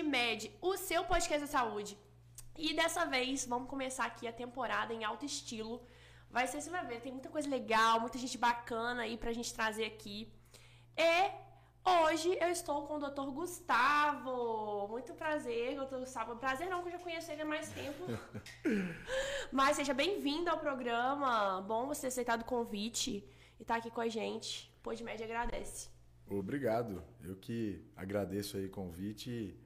PodMed, o seu podcast de saúde. E dessa vez vamos começar aqui a temporada em alto estilo. Vai ser, você vai ver, tem muita coisa legal, muita gente bacana aí pra gente trazer aqui. E hoje eu estou com o Dr. Gustavo. Muito prazer, Dr. Gustavo. Prazer não, que eu já conheço ele há mais tempo. Mas seja bem-vindo ao programa. Bom você ter aceitado o convite e estar aqui com a gente. PodMed agradece. Obrigado. Eu que agradeço aí o convite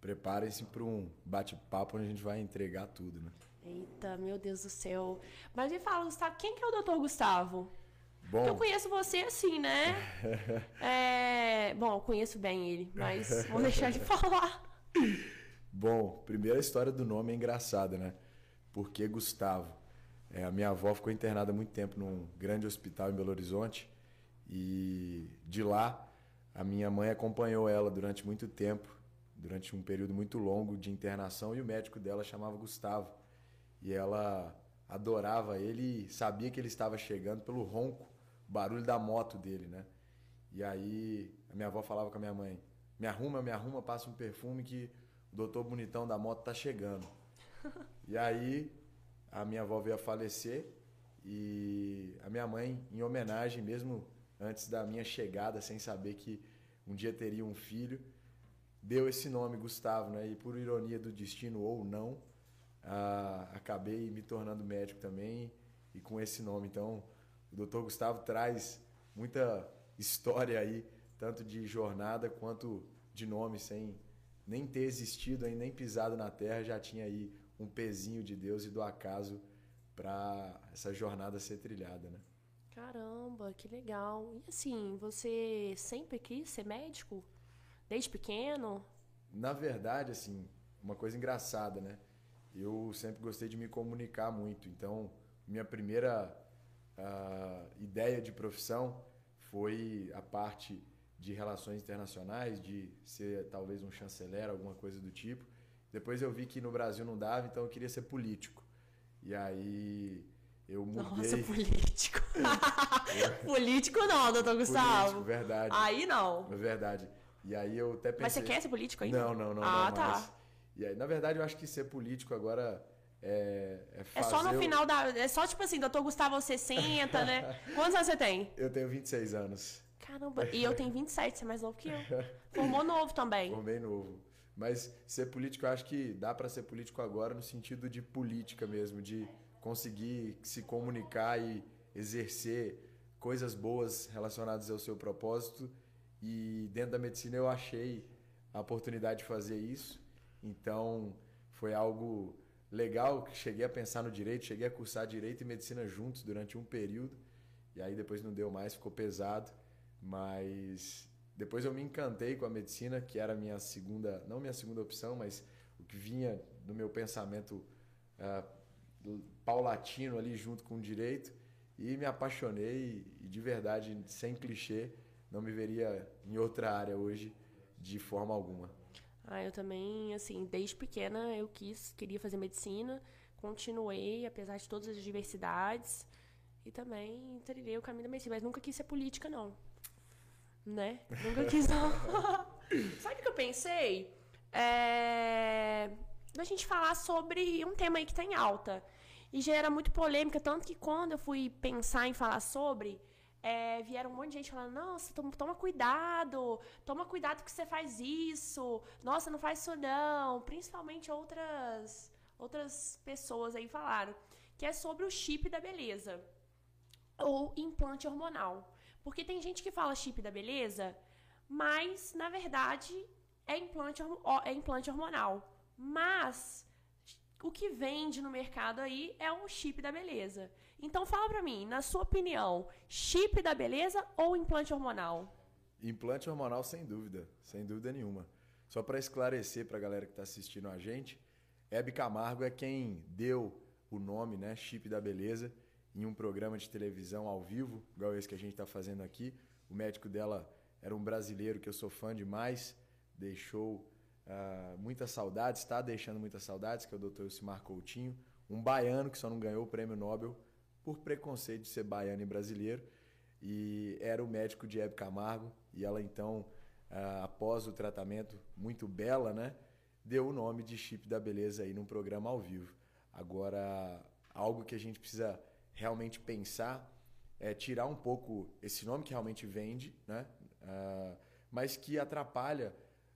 preparem-se para um bate-papo onde a gente vai entregar tudo, né? Eita, meu Deus do céu. Mas me fala, Gustavo, quem que é o doutor Gustavo? Bom, eu conheço você assim, né? É... Bom, eu conheço bem ele, mas vou deixar ele falar. bom, primeira história do nome é engraçada, né? Porque Gustavo. É, a minha avó ficou internada há muito tempo num grande hospital em Belo Horizonte e de lá a minha mãe acompanhou ela durante muito tempo, durante um período muito longo de internação e o médico dela chamava Gustavo. E ela adorava ele e sabia que ele estava chegando pelo ronco, barulho da moto dele, né? E aí a minha avó falava com a minha mãe: "Me arruma, me arruma, passa um perfume que o doutor bonitão da moto tá chegando". e aí a minha avó veio a falecer e a minha mãe, em homenagem mesmo antes da minha chegada, sem saber que um dia teria um filho, deu esse nome Gustavo, né? E por ironia do destino ou não, ah, acabei me tornando médico também e com esse nome. Então, o Dr. Gustavo traz muita história aí, tanto de jornada quanto de nome, sem nem ter existido, nem pisado na terra, já tinha aí um pezinho de Deus e do acaso para essa jornada ser trilhada, né? Caramba, que legal. E assim, você sempre quis ser médico? Desde pequeno? Na verdade, assim, uma coisa engraçada, né? Eu sempre gostei de me comunicar muito, então minha primeira uh, ideia de profissão foi a parte de relações internacionais, de ser talvez um chanceler, alguma coisa do tipo. Depois eu vi que no Brasil não dava, então eu queria ser político. E aí eu mudei. Nossa, político. político não, doutor Gustavo. Político, verdade. Aí não. É verdade. E aí eu até pensei... Mas você quer ser político ainda? Não, não, não. Ah, não tá. mais. E aí, na verdade, eu acho que ser político agora é, é fazer... É só no final da... É só tipo assim, doutor Gustavo 60, né? Quantos anos você tem? Eu tenho 26 anos. Caramba, e eu tenho 27, você é mais novo que eu. Formou novo também. Formei novo. Mas ser político, eu acho que dá para ser político agora no sentido de política mesmo, de conseguir se comunicar e exercer coisas boas relacionadas ao seu propósito. E dentro da medicina eu achei a oportunidade de fazer isso. Então foi algo legal que cheguei a pensar no direito, cheguei a cursar direito e medicina juntos durante um período. E aí depois não deu mais, ficou pesado. Mas depois eu me encantei com a medicina, que era a minha segunda, não minha segunda opção, mas o que vinha do meu pensamento uh, paulatino ali junto com o direito. E me apaixonei e de verdade, sem clichê, não me veria em outra área hoje de forma alguma. Ah, eu também, assim, desde pequena eu quis, queria fazer medicina, continuei, apesar de todas as diversidades, e também trilhei o caminho da medicina, mas nunca quis ser política, não. Né? Nunca quis, não. Sabe o que eu pensei? É... Da gente falar sobre um tema aí que tá em alta. E gera muito polêmica, tanto que quando eu fui pensar em falar sobre, é, vieram um monte de gente falando, nossa, toma, cuidado, toma cuidado que você faz isso, nossa, não faz isso não. Principalmente outras, outras pessoas aí falaram, que é sobre o chip da beleza, ou implante hormonal. Porque tem gente que fala chip da beleza, mas, na verdade, é implante, é implante hormonal. Mas o que vende no mercado aí é o chip da beleza. Então fala pra mim, na sua opinião, chip da beleza ou implante hormonal? Implante hormonal sem dúvida, sem dúvida nenhuma. Só para esclarecer para a galera que está assistindo a gente, Hebe Camargo é quem deu o nome, né, chip da beleza, em um programa de televisão ao vivo, igual esse que a gente está fazendo aqui. O médico dela era um brasileiro que eu sou fã demais, deixou Uh, muitas saudades, está deixando muitas saudades, que é o Dr. Elcimar Coutinho, um baiano que só não ganhou o prêmio Nobel por preconceito de ser baiano e brasileiro. e era o médico Hebe Camargo. E ela então, ah, após o tratamento, muito bela, né? Deu o nome de Chip da Beleza aí num programa ao vivo. Agora, algo que a gente precisa realmente pensar é tirar um pouco esse nome que realmente vende, né? Uh, mas que atrapalha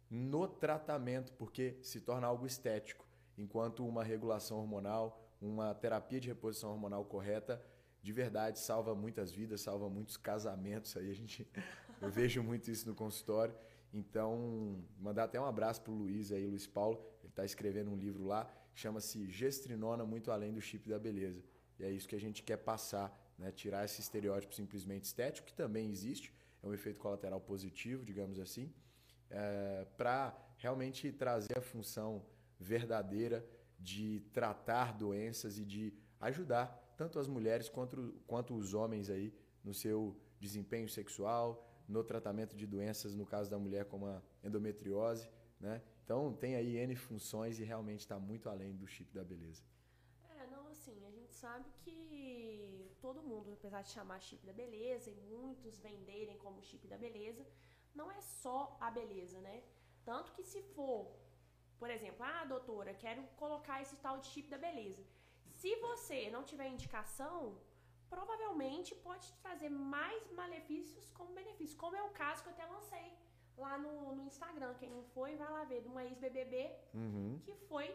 no tratamento, porque se torna algo estético, enquanto uma regulação hormonal, uma terapia de reposição hormonal correta, de verdade salva muitas vidas, salva muitos casamentos. Aí a gente, eu vejo muito isso no consultório. Então, mandar até um abraço para o Luiz aí, Luiz Paulo. Ele está escrevendo um livro lá, chama-se Gestrinona Muito Além do Chip da Beleza. E é isso que a gente quer passar, né? tirar esse estereótipo simplesmente estético, que também existe, é um efeito colateral positivo, digamos assim, é, para realmente trazer a função verdadeira de tratar doenças e de ajudar tanto as mulheres quanto, quanto os homens aí no seu desempenho sexual, no tratamento de doenças, no caso da mulher como a endometriose, né? Então tem aí N funções e realmente está muito além do chip da beleza. É, não, assim, a gente sabe que todo mundo, apesar de chamar chip da beleza e muitos venderem como chip da beleza, não é só a beleza, né? Tanto que se for, por exemplo, ah, doutora, quero colocar esse tal de chip da beleza. Se você não tiver indicação, provavelmente pode trazer mais malefícios como benefícios, como é o caso que eu até lancei lá no, no Instagram. Quem não foi, vai lá ver, de uma ex-BBB uhum. que foi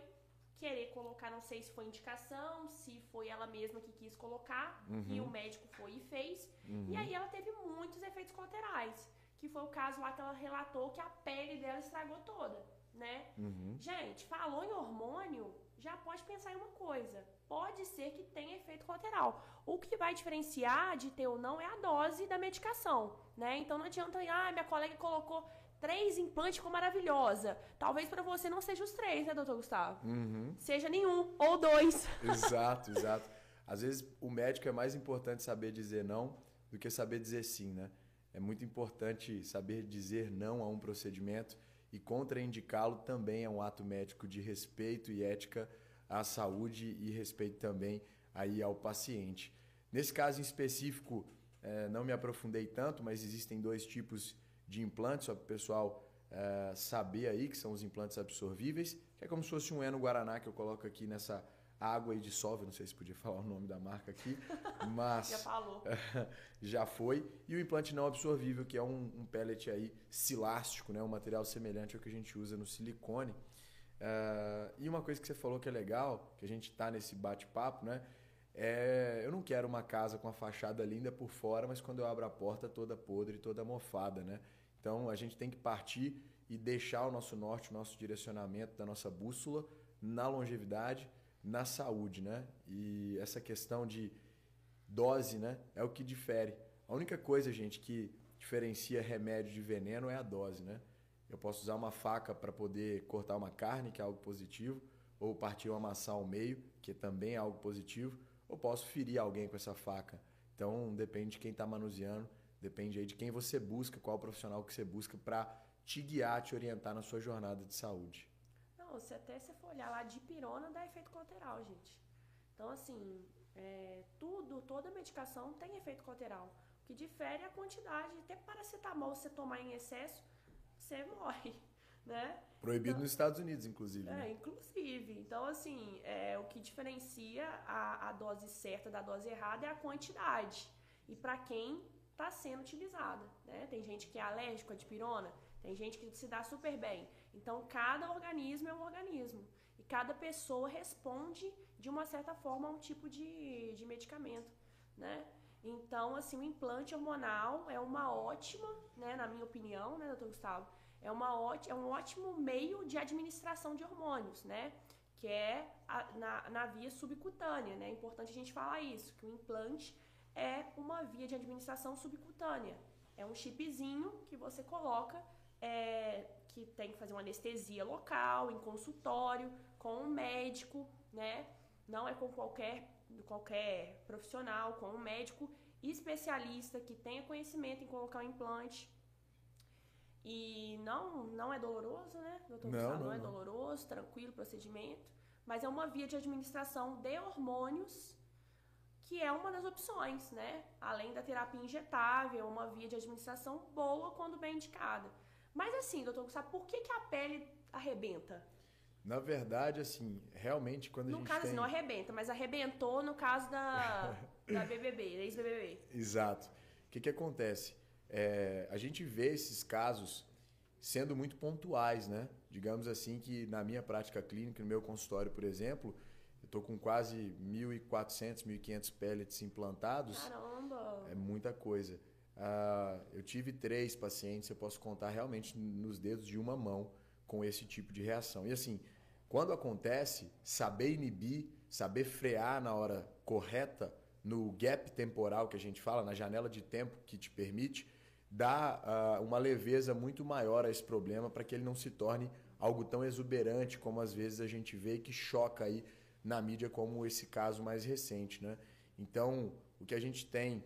querer colocar, não sei se foi indicação, se foi ela mesma que quis colocar, uhum. e o médico foi e fez. Uhum. E aí ela teve muitos efeitos colaterais, que foi o caso lá que ela relatou que a pele dela estragou toda, né? Uhum. Gente, falou em hormônio, já pode pensar em uma coisa. Pode ser que tenha efeito colateral. O que vai diferenciar de ter ou não é a dose da medicação, né? Então não adianta, ah, minha colega colocou três implantes, ficou maravilhosa. Talvez para você não seja os três, né, doutor Gustavo? Uhum. Seja nenhum ou dois. Exato, exato. Às vezes o médico é mais importante saber dizer não do que saber dizer sim, né? É muito importante saber dizer não a um procedimento e contraindicá-lo também é um ato médico de respeito e ética à saúde e respeito também aí ao paciente. Nesse caso em específico, é, não me aprofundei tanto, mas existem dois tipos de implantes, só para o pessoal é, saber aí, que são os implantes absorvíveis, que é como se fosse um Eno Guaraná que eu coloco aqui nessa água e dissolve, não sei se podia falar o nome da marca aqui, mas já falou. já foi. E o implante não absorvível, que é um, um pellet aí silástico, né, um material semelhante ao que a gente usa no silicone. Uh, e uma coisa que você falou que é legal, que a gente está nesse bate-papo, né? É, eu não quero uma casa com a fachada linda por fora, mas quando eu abro a porta toda podre, toda mofada, né? Então a gente tem que partir e deixar o nosso norte, o nosso direcionamento da nossa bússola na longevidade, na saúde, né? E essa questão de dose, né, é o que difere. A única coisa, gente, que diferencia remédio de veneno é a dose, né? Eu posso usar uma faca para poder cortar uma carne, que é algo positivo, ou partir uma maçã ao meio, que também é algo positivo, ou posso ferir alguém com essa faca. Então depende de quem está manuseando, depende aí de quem você busca, qual profissional que você busca para te guiar, te orientar na sua jornada de saúde. Não, se até você for olhar lá de pirona dá efeito colateral, gente. Então assim, é, tudo, toda medicação tem efeito colateral. O que difere é a quantidade. Até paracetamol, se você tomar em excesso, você morre, né? Proibido então, nos Estados Unidos, inclusive. É, né? inclusive. Então, assim, é, o que diferencia a, a dose certa da dose errada é a quantidade. E para quem está sendo utilizada, né? Tem gente que é alérgico à dipirona, tem gente que se dá super bem. Então, cada organismo é um organismo. E cada pessoa responde, de uma certa forma, a um tipo de, de medicamento, né? Então, assim, o implante hormonal é uma ótima, né, na minha opinião, né, doutor Gustavo? É, uma é um ótimo meio de administração de hormônios, né? Que é a, na, na via subcutânea, né? É importante a gente falar isso, que o implante é uma via de administração subcutânea. É um chipzinho que você coloca, é, que tem que fazer uma anestesia local, em consultório, com um médico, né? Não é com qualquer qualquer profissional, com um médico especialista que tenha conhecimento em colocar o implante. E não, não é doloroso, né, doutor não, não, não, é não. doloroso, tranquilo procedimento, mas é uma via de administração de hormônios que é uma das opções, né? Além da terapia injetável, uma via de administração boa quando bem indicada. Mas assim, doutor Gustavo, por que, que a pele arrebenta? Na verdade, assim, realmente quando a no gente caso, tem... assim, não arrebenta, mas arrebentou no caso da, da BBB, ex-BBB. Exato. O que, que acontece? É, a gente vê esses casos sendo muito pontuais, né? Digamos assim que na minha prática clínica, no meu consultório, por exemplo, eu estou com quase 1.400, 1.500 pellets implantados. Caramba! É muita coisa. Ah, eu tive três pacientes, eu posso contar realmente nos dedos de uma mão com esse tipo de reação. E assim, quando acontece, saber inibir, saber frear na hora correta, no gap temporal que a gente fala, na janela de tempo que te permite, dá uh, uma leveza muito maior a esse problema para que ele não se torne algo tão exuberante como às vezes a gente vê e que choca aí na mídia como esse caso mais recente, né? Então, o que a gente tem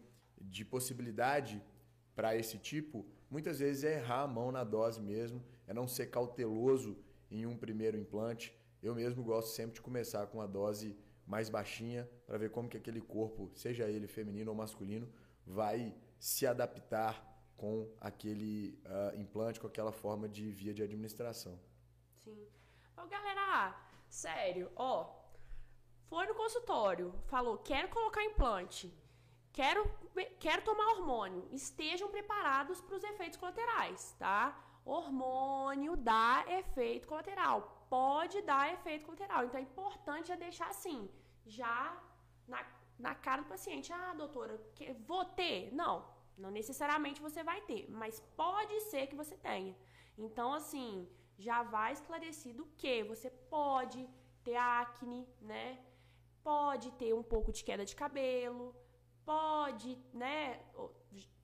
de possibilidade para esse tipo, muitas vezes é errar a mão na dose mesmo, é não ser cauteloso em um primeiro implante. Eu mesmo gosto sempre de começar com a dose mais baixinha para ver como que aquele corpo, seja ele feminino ou masculino, vai se adaptar com aquele uh, implante, com aquela forma de via de administração. Sim. Ô, galera, sério, ó, foi no consultório, falou, quero colocar implante, quero, quero tomar hormônio, estejam preparados para os efeitos colaterais, tá? Hormônio dá efeito colateral, pode dar efeito colateral, então é importante já deixar assim, já na, na cara do paciente, ah, doutora, que, vou ter? Não, não necessariamente você vai ter, mas pode ser que você tenha. Então, assim, já vai esclarecido que você pode ter acne, né? Pode ter um pouco de queda de cabelo, pode, né?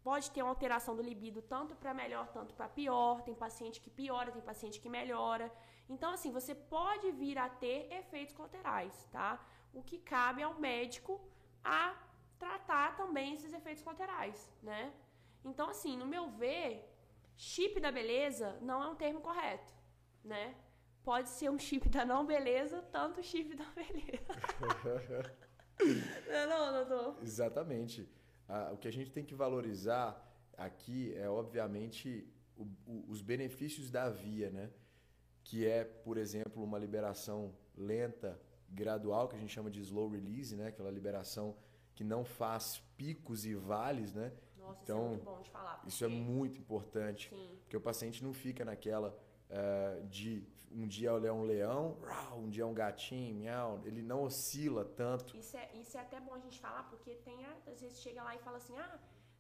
Pode ter uma alteração do libido tanto para melhor, tanto para pior. Tem paciente que piora, tem paciente que melhora. Então, assim, você pode vir a ter efeitos colaterais, tá? O que cabe ao médico a tratar também esses efeitos colaterais, né? Então, assim, no meu ver, chip da beleza não é um termo correto, né? Pode ser um chip da não beleza, tanto chip da beleza. não, não, doutor. Exatamente. Ah, o que a gente tem que valorizar aqui é, obviamente, o, o, os benefícios da via, né? Que é, por exemplo, uma liberação lenta, gradual, que a gente chama de slow release, né? Aquela liberação que não faz picos e vales, né? Nossa, então, isso é muito bom de falar. Porque... Isso é muito importante. Sim. Porque o paciente não fica naquela uh, de um dia ele é um leão, um dia é um gatinho, miau. Ele não oscila tanto. Isso é, isso é até bom a gente falar, porque tem, às vezes, chega lá e fala assim, ah,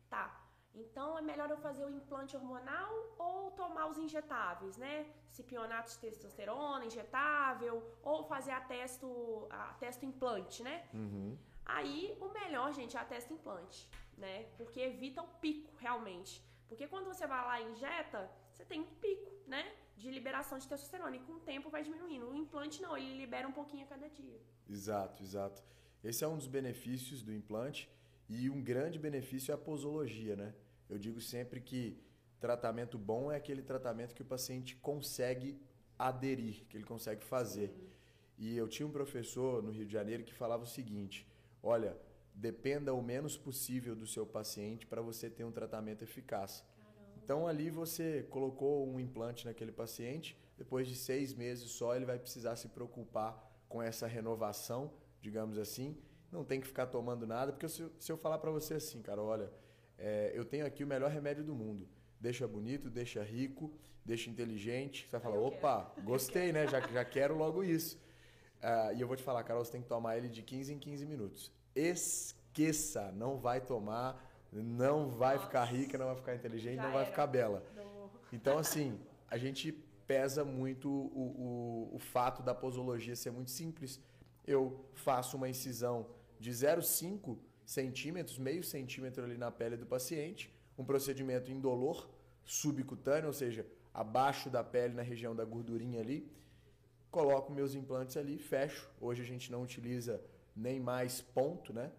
tá, então é melhor eu fazer o implante hormonal ou tomar os injetáveis, né? Cipionato de testosterona, injetável, ou fazer a testo, a testo implante, né? Uhum. Aí, o melhor, gente, é a testa implante, né? Porque evita o pico, realmente. Porque quando você vai lá e injeta, você tem um pico, né? De liberação de testosterona. E com o tempo vai diminuindo. O implante não, ele libera um pouquinho a cada dia. Exato, exato. Esse é um dos benefícios do implante. E um grande benefício é a posologia, né? Eu digo sempre que tratamento bom é aquele tratamento que o paciente consegue aderir, que ele consegue fazer. E eu tinha um professor no Rio de Janeiro que falava o seguinte: olha, dependa o menos possível do seu paciente para você ter um tratamento eficaz. Então ali você colocou um implante naquele paciente, depois de seis meses só ele vai precisar se preocupar com essa renovação, digamos assim. Não tem que ficar tomando nada, porque se, eu falar para você assim, cara, olha, é, eu tenho aqui o melhor remédio do mundo. Deixa bonito, deixa rico, deixa inteligente. Você vai falar, opa, gostei, né? Já, já quero logo isso. Uh, e eu vou te falar, Carol, você tem que tomar ele de 15 em 15 minutos. Esqueça, não vai tomar, não vai Nossa. ficar rica, não vai ficar inteligente, Já não vai ficar bela. Então, assim, a gente pesa muito o, o, o fato da posologia ser muito simples. Eu faço uma incisão de 0,5 centímetros, meio centímetro ali na pele do paciente, um procedimento indolor, subcutâneo, ou seja, abaixo da pele, na região da gordurinha ali coloco meus implantes ali, fecho. Hoje a gente não utiliza nem mais ponto, né?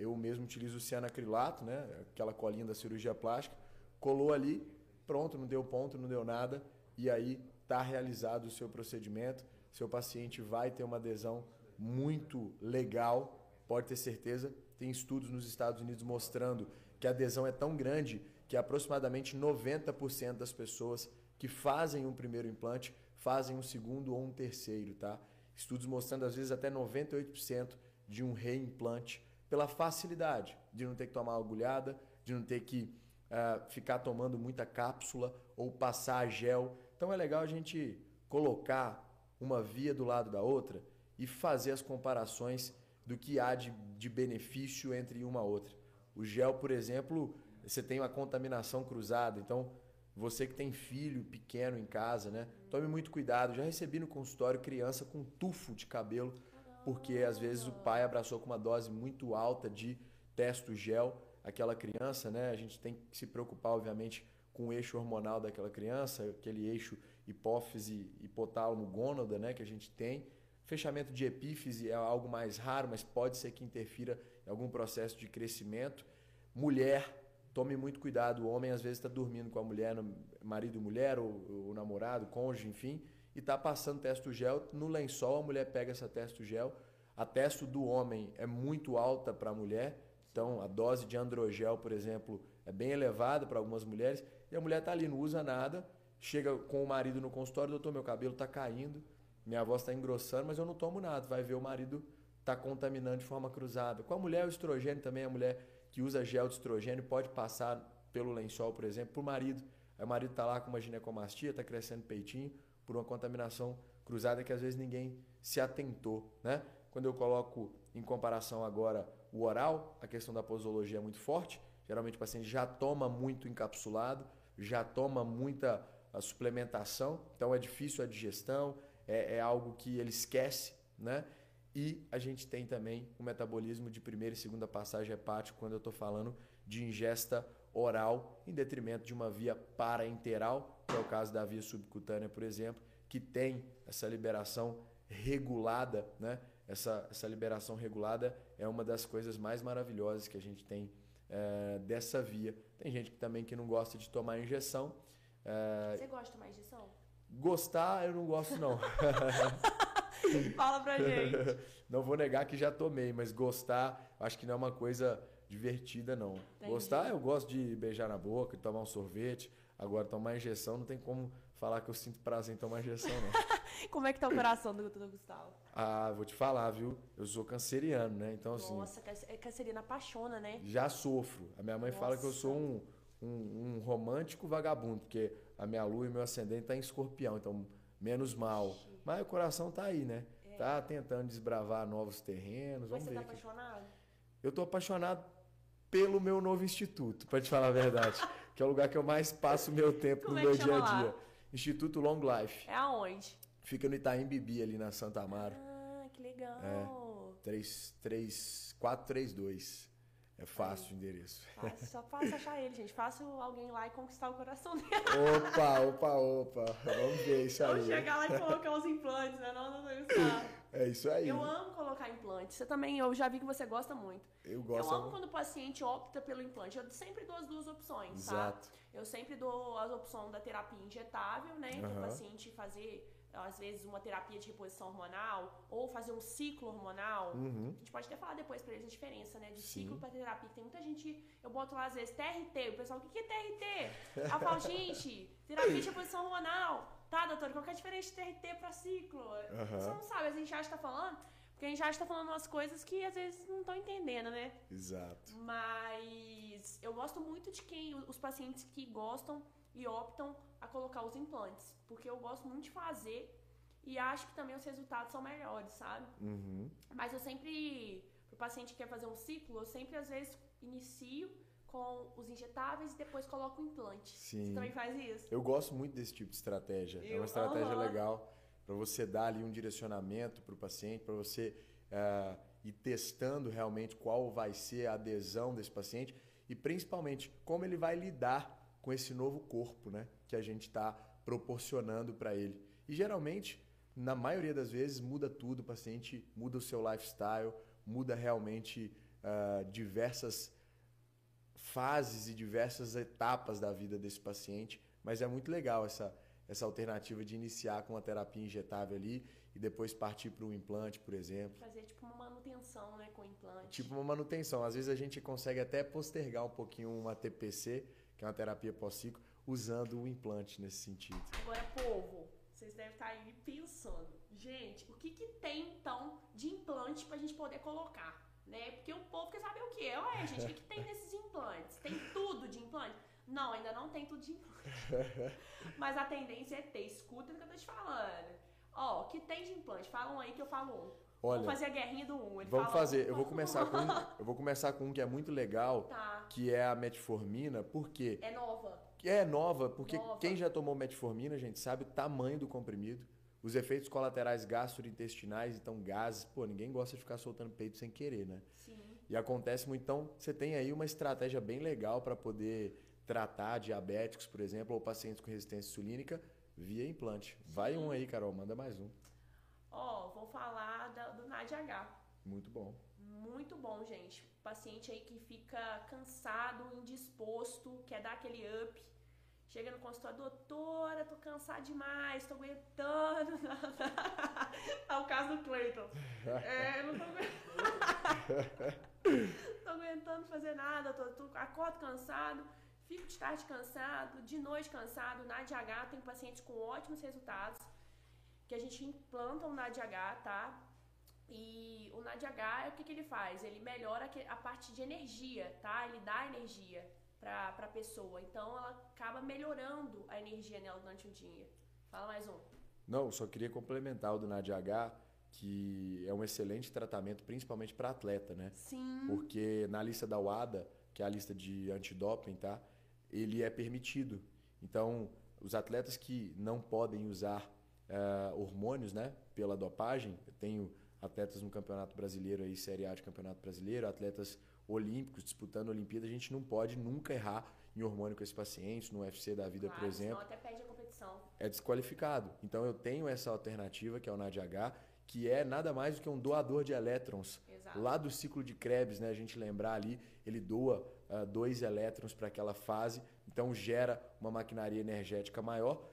Eu mesmo utilizo o cianacrilato, né? Aquela colinha da cirurgia plástica. Colou ali, pronto, não deu ponto, não deu nada. E aí está realizado o seu procedimento. Seu paciente vai ter uma adesão muito legal pode ter certeza, tem estudos nos Estados Unidos mostrando que a adesão é tão grande que aproximadamente 90% das pessoas que fazem um primeiro implante fazem um segundo ou um terceiro, tá? Estudos mostrando às vezes até 98% de um reimplante pela facilidade de não ter que tomar agulhada, de não ter que uh, ficar tomando muita cápsula ou passar gel. Então é legal a gente colocar uma via do lado da outra e fazer as comparações do que há de, de benefício entre uma outra. O gel, por exemplo, você tem uma contaminação cruzada, então você que tem filho pequeno em casa, né? Tome muito cuidado. Já recebi no consultório criança com tufo de cabelo, porque às vezes o pai abraçou com uma dose muito alta de testo gel aquela criança, né? A gente tem que se preocupar, obviamente, com o eixo hormonal daquela criança, aquele eixo hipófise, hipotálamo, gônada, né? Que a gente tem. Fechamento de epífise é algo mais raro, mas pode ser que interfira em algum processo de crescimento. Mulher, tome muito cuidado. O homem às vezes está dormindo com a mulher, marido e mulher, ou, o namorado, cônjuge, enfim, e está passando testo gel no lençol. A mulher pega essa testo gel. A testo do homem é muito alta para a mulher, então a dose de androgel, por exemplo, é bem elevada para algumas mulheres. E a mulher está ali, não usa nada, chega com o marido no consultório, doutor, meu cabelo está caindo, minha voz está engrossando, mas eu não tomo nada. Vai ver o marido está contaminando de forma cruzada. Com a mulher, o estrogênio também, a mulher que usa gel de estrogênio pode passar pelo lençol, por exemplo, para o marido. Aí o marido está lá com uma ginecomastia, está crescendo peitinho, por uma contaminação cruzada que às vezes ninguém se atentou. Né? Quando eu coloco em comparação agora o oral, a questão da posologia é muito forte. Geralmente o paciente já toma muito encapsulado, já toma muita suplementação, então é difícil a digestão, é, é algo que ele esquece, né? E a gente tem também o metabolismo de primeira e segunda passagem hepática quando eu estou falando de ingesta oral, em detrimento de uma via paraenteral, que é o caso da via subcutânea, por exemplo, que tem essa liberação regulada, né? Essa, essa liberação regulada é uma das coisas mais maravilhosas que a gente tem é, dessa via. Tem gente que também que não gosta de tomar injeção. É... Você gosta de tomar injeção? Gostar, eu não gosto não. Fala pra gente. Não vou negar que já tomei, mas gostar, acho que não é uma coisa divertida, não. Entendi. Gostar, eu gosto de beijar na boca, de tomar um sorvete. Agora, tomar injeção, não tem como falar que eu sinto prazer em tomar injeção, não. como é que tá o coração do, do Gustavo? Ah, vou te falar, viu? Eu sou canceriano, né? Então, assim... Nossa, é canceriano apaixona, né? Já sofro. A minha mãe Nossa. fala que eu sou um, um, um, romântico vagabundo, porque a minha lua e meu ascendente tá em escorpião, então menos mal. Mas o coração tá aí, né? É. Tá tentando desbravar novos terrenos. Mas Vamos você ver tá apaixonado? Eu tô apaixonado pelo meu novo instituto, para te falar a verdade. que é o lugar que eu mais passo meu tempo Como no é meu dia a dia. Lá? Instituto Long Life. É aonde? Fica no Itaim Bibi, ali na Santa Amaro. Ah, que legal. É, 3, 3, 432. É fácil o endereço. Fácil, só fácil achar ele, gente. Fácil alguém lá e conquistar o coração dele. Opa, opa, opa. Vamos ver isso aí. Vamos chegar lá e colocar os implantes, né? Não, não, não, não. É isso aí. Eu amo colocar implante. Você também, eu já vi que você gosta muito. Eu gosto. Eu amo quando o paciente opta pelo implante. Eu sempre dou as duas opções, tá? Exato. tá? Eu sempre dou a opção da terapia injetável, né? Uhum. Para o paciente fazer às vezes uma terapia de reposição hormonal ou fazer um ciclo hormonal. Uhum. A gente pode até falar depois para eles a diferença, né, de Sim. ciclo para terapia. Tem muita gente, eu boto lá às vezes TRT, o pessoal, o que é TRT? Eu falo, gente, terapia de reposição hormonal. Tá, doutor, qual que é a diferença de TRT para ciclo? Uhum. Você não sabe, a gente acha que tá falando, porque a gente acha que tá falando umas coisas que às vezes não estão entendendo, né? Exato. Mas eu gosto muito de quem, os pacientes que gostam e optam a colocar os implantes. Porque eu gosto muito de fazer e acho que também os resultados são melhores, sabe? Uhum. Mas eu sempre, pro paciente que quer fazer um ciclo, eu sempre às vezes inicio com os injetáveis e depois coloco o implante. Sim. Você também faz isso? Eu gosto muito desse tipo de estratégia. Eu, é uma estratégia uhum. legal para você dar ali um direcionamento para o paciente, para você uh, ir testando realmente qual vai ser a adesão desse paciente e principalmente como ele vai lidar com esse novo corpo, né? Que a gente está proporcionando para ele. E geralmente, na maioria das vezes, muda tudo. O paciente muda o seu lifestyle, muda realmente uh, diversas fases e diversas etapas da vida desse paciente. Mas é muito legal essa, essa alternativa de iniciar com uma terapia injetável ali e depois partir para um implante, por exemplo. Fazer tipo uma manutenção né, com implante. Tipo uma manutenção. Às vezes a gente consegue até postergar um pouquinho uma TPC, que é uma terapia pós-ciclo, usando o implante nesse sentido. Agora, povo, vocês devem estar aí pensando, gente, o que, que tem então de implante pra gente poder colocar? Né? Porque o povo quer saber o que é. Ué, gente, o que, que tem nesses implantes? Tem tudo de implante? Não, ainda não tem tudo de implante. Mas a tendência é ter. Escuta o que eu tô te falando. Ó, o que tem de implante? Falam aí que eu falo um. Olha, vamos fazer a guerrinha do um. Ele vamos fala fazer. um. Eu vou começar com um, eu vou começar com um que é muito legal, Tá. que é a metformina, porque É nova. é nova, porque Nova. quem já tomou metformina, gente, sabe o tamanho do comprimido, os efeitos colaterais gastrointestinais, então gases, pô, ninguém gosta de ficar soltando peito sem querer, né? Sim. E acontece muito, então você tem aí uma estratégia bem legal para poder tratar diabéticos, por exemplo, ou pacientes com resistência insulínica via implante. Vai um aí, Carol, manda mais um. Ó, vou falar da- do NADH. Muito bom. Muito bom, gente. Paciente aí que fica cansado, indisposto, quer dar aquele up. Chega no consultório, doutora, tô cansado demais, tô aguentando. é o caso do Cleiton. É, não tô aguentando. tô aguentando fazer nada, tô, tô, acordo cansado, fico de tarde cansado, de noite cansado. Na ADH tem pacientes com ótimos resultados, que a gente implanta o NADH, tá? E o NADH, o que, que ele faz? Ele melhora a parte de energia, tá? Ele dá energia pra, pra pessoa. Então, ela acaba melhorando a energia nela durante o dia. Fala mais um. Não, só queria complementar o do NADH, que é um excelente tratamento, principalmente para atleta, né? Sim. Porque na lista da UADA, que é a lista de antidoping, tá? Ele é permitido. Então, os atletas que não podem usar eh, hormônios, né? Pela dopagem, eu tenho atletas no Campeonato Brasileiro aí, Série A de Campeonato Brasileiro, atletas olímpicos disputando a Olimpíada, a gente não pode nunca errar em hormônio com esses pacientes, no UFC da vida, claro, por exemplo até perde a competição. é desqualificado. Então eu tenho essa alternativa, que é o NADH, que é nada mais do que um doador de elétrons. Exato. Lá do ciclo de Krebs, né, a gente lembrar ali, ele doa ah, dois elétrons para aquela fase, então gera uma maquinaria energética maior,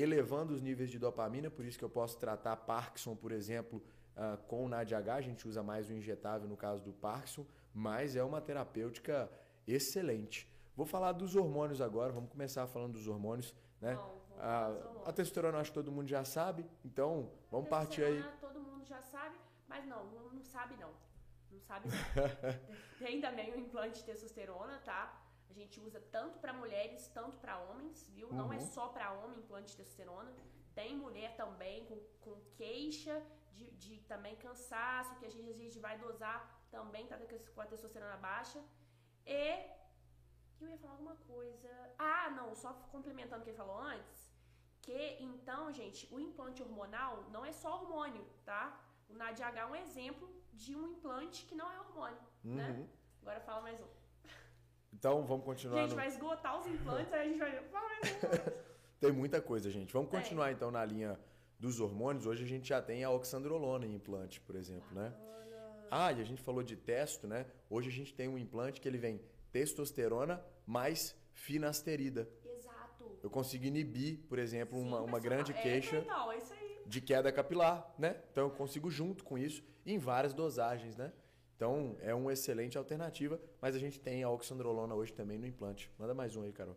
elevando os níveis de dopamina, por isso que eu posso tratar Parkinson, por exemplo, ah, com o NADH, a gente usa mais o injetável no caso do Parkinson, mas é uma terapêutica excelente. Vou falar dos hormônios agora, vamos começar falando dos hormônios, né? Bom, vamos A, falar dos hormônios. a testosterona acho que todo mundo já sabe, então vamos partir aí. Todo mundo já sabe, mas não, não, não sabe não. Não sabe não. Tem também o implante de testosterona, tá? Gente usa tanto para mulheres, tanto para homens, viu? Não é Uhum. só para homem implante de testosterona. Tem mulher também com, com queixa de, de também cansaço, que a gente, a gente vai dosar também, tá com a testosterona baixa. E eu ia falar alguma coisa. Ah, não, só complementando o que ele falou antes. Que então, gente, o implante hormonal não é só hormônio, tá? O NADH é um exemplo de um implante que não é hormônio, né? Uhum. Agora fala mais um. Então vamos continuar. Gente, no- vai esgotar os implantes, aí a gente vai. Tem muita coisa, gente. Vamos Tem. continuar então na linha dos hormônios. Hoje a gente já tem a oxandrolona em implante, por exemplo, né? Ah, e a gente falou de testo, né? Hoje a gente tem um implante que ele vem testosterona mais finasterida. Exato. Eu consigo inibir, por exemplo, Sim, uma, uma pessoal. grande É, queixa é de queda capilar, né? Então eu consigo junto com isso em várias dosagens, né? Então é uma excelente alternativa, mas a gente tem a oxandrolona hoje também no implante. Manda mais um aí, Carol.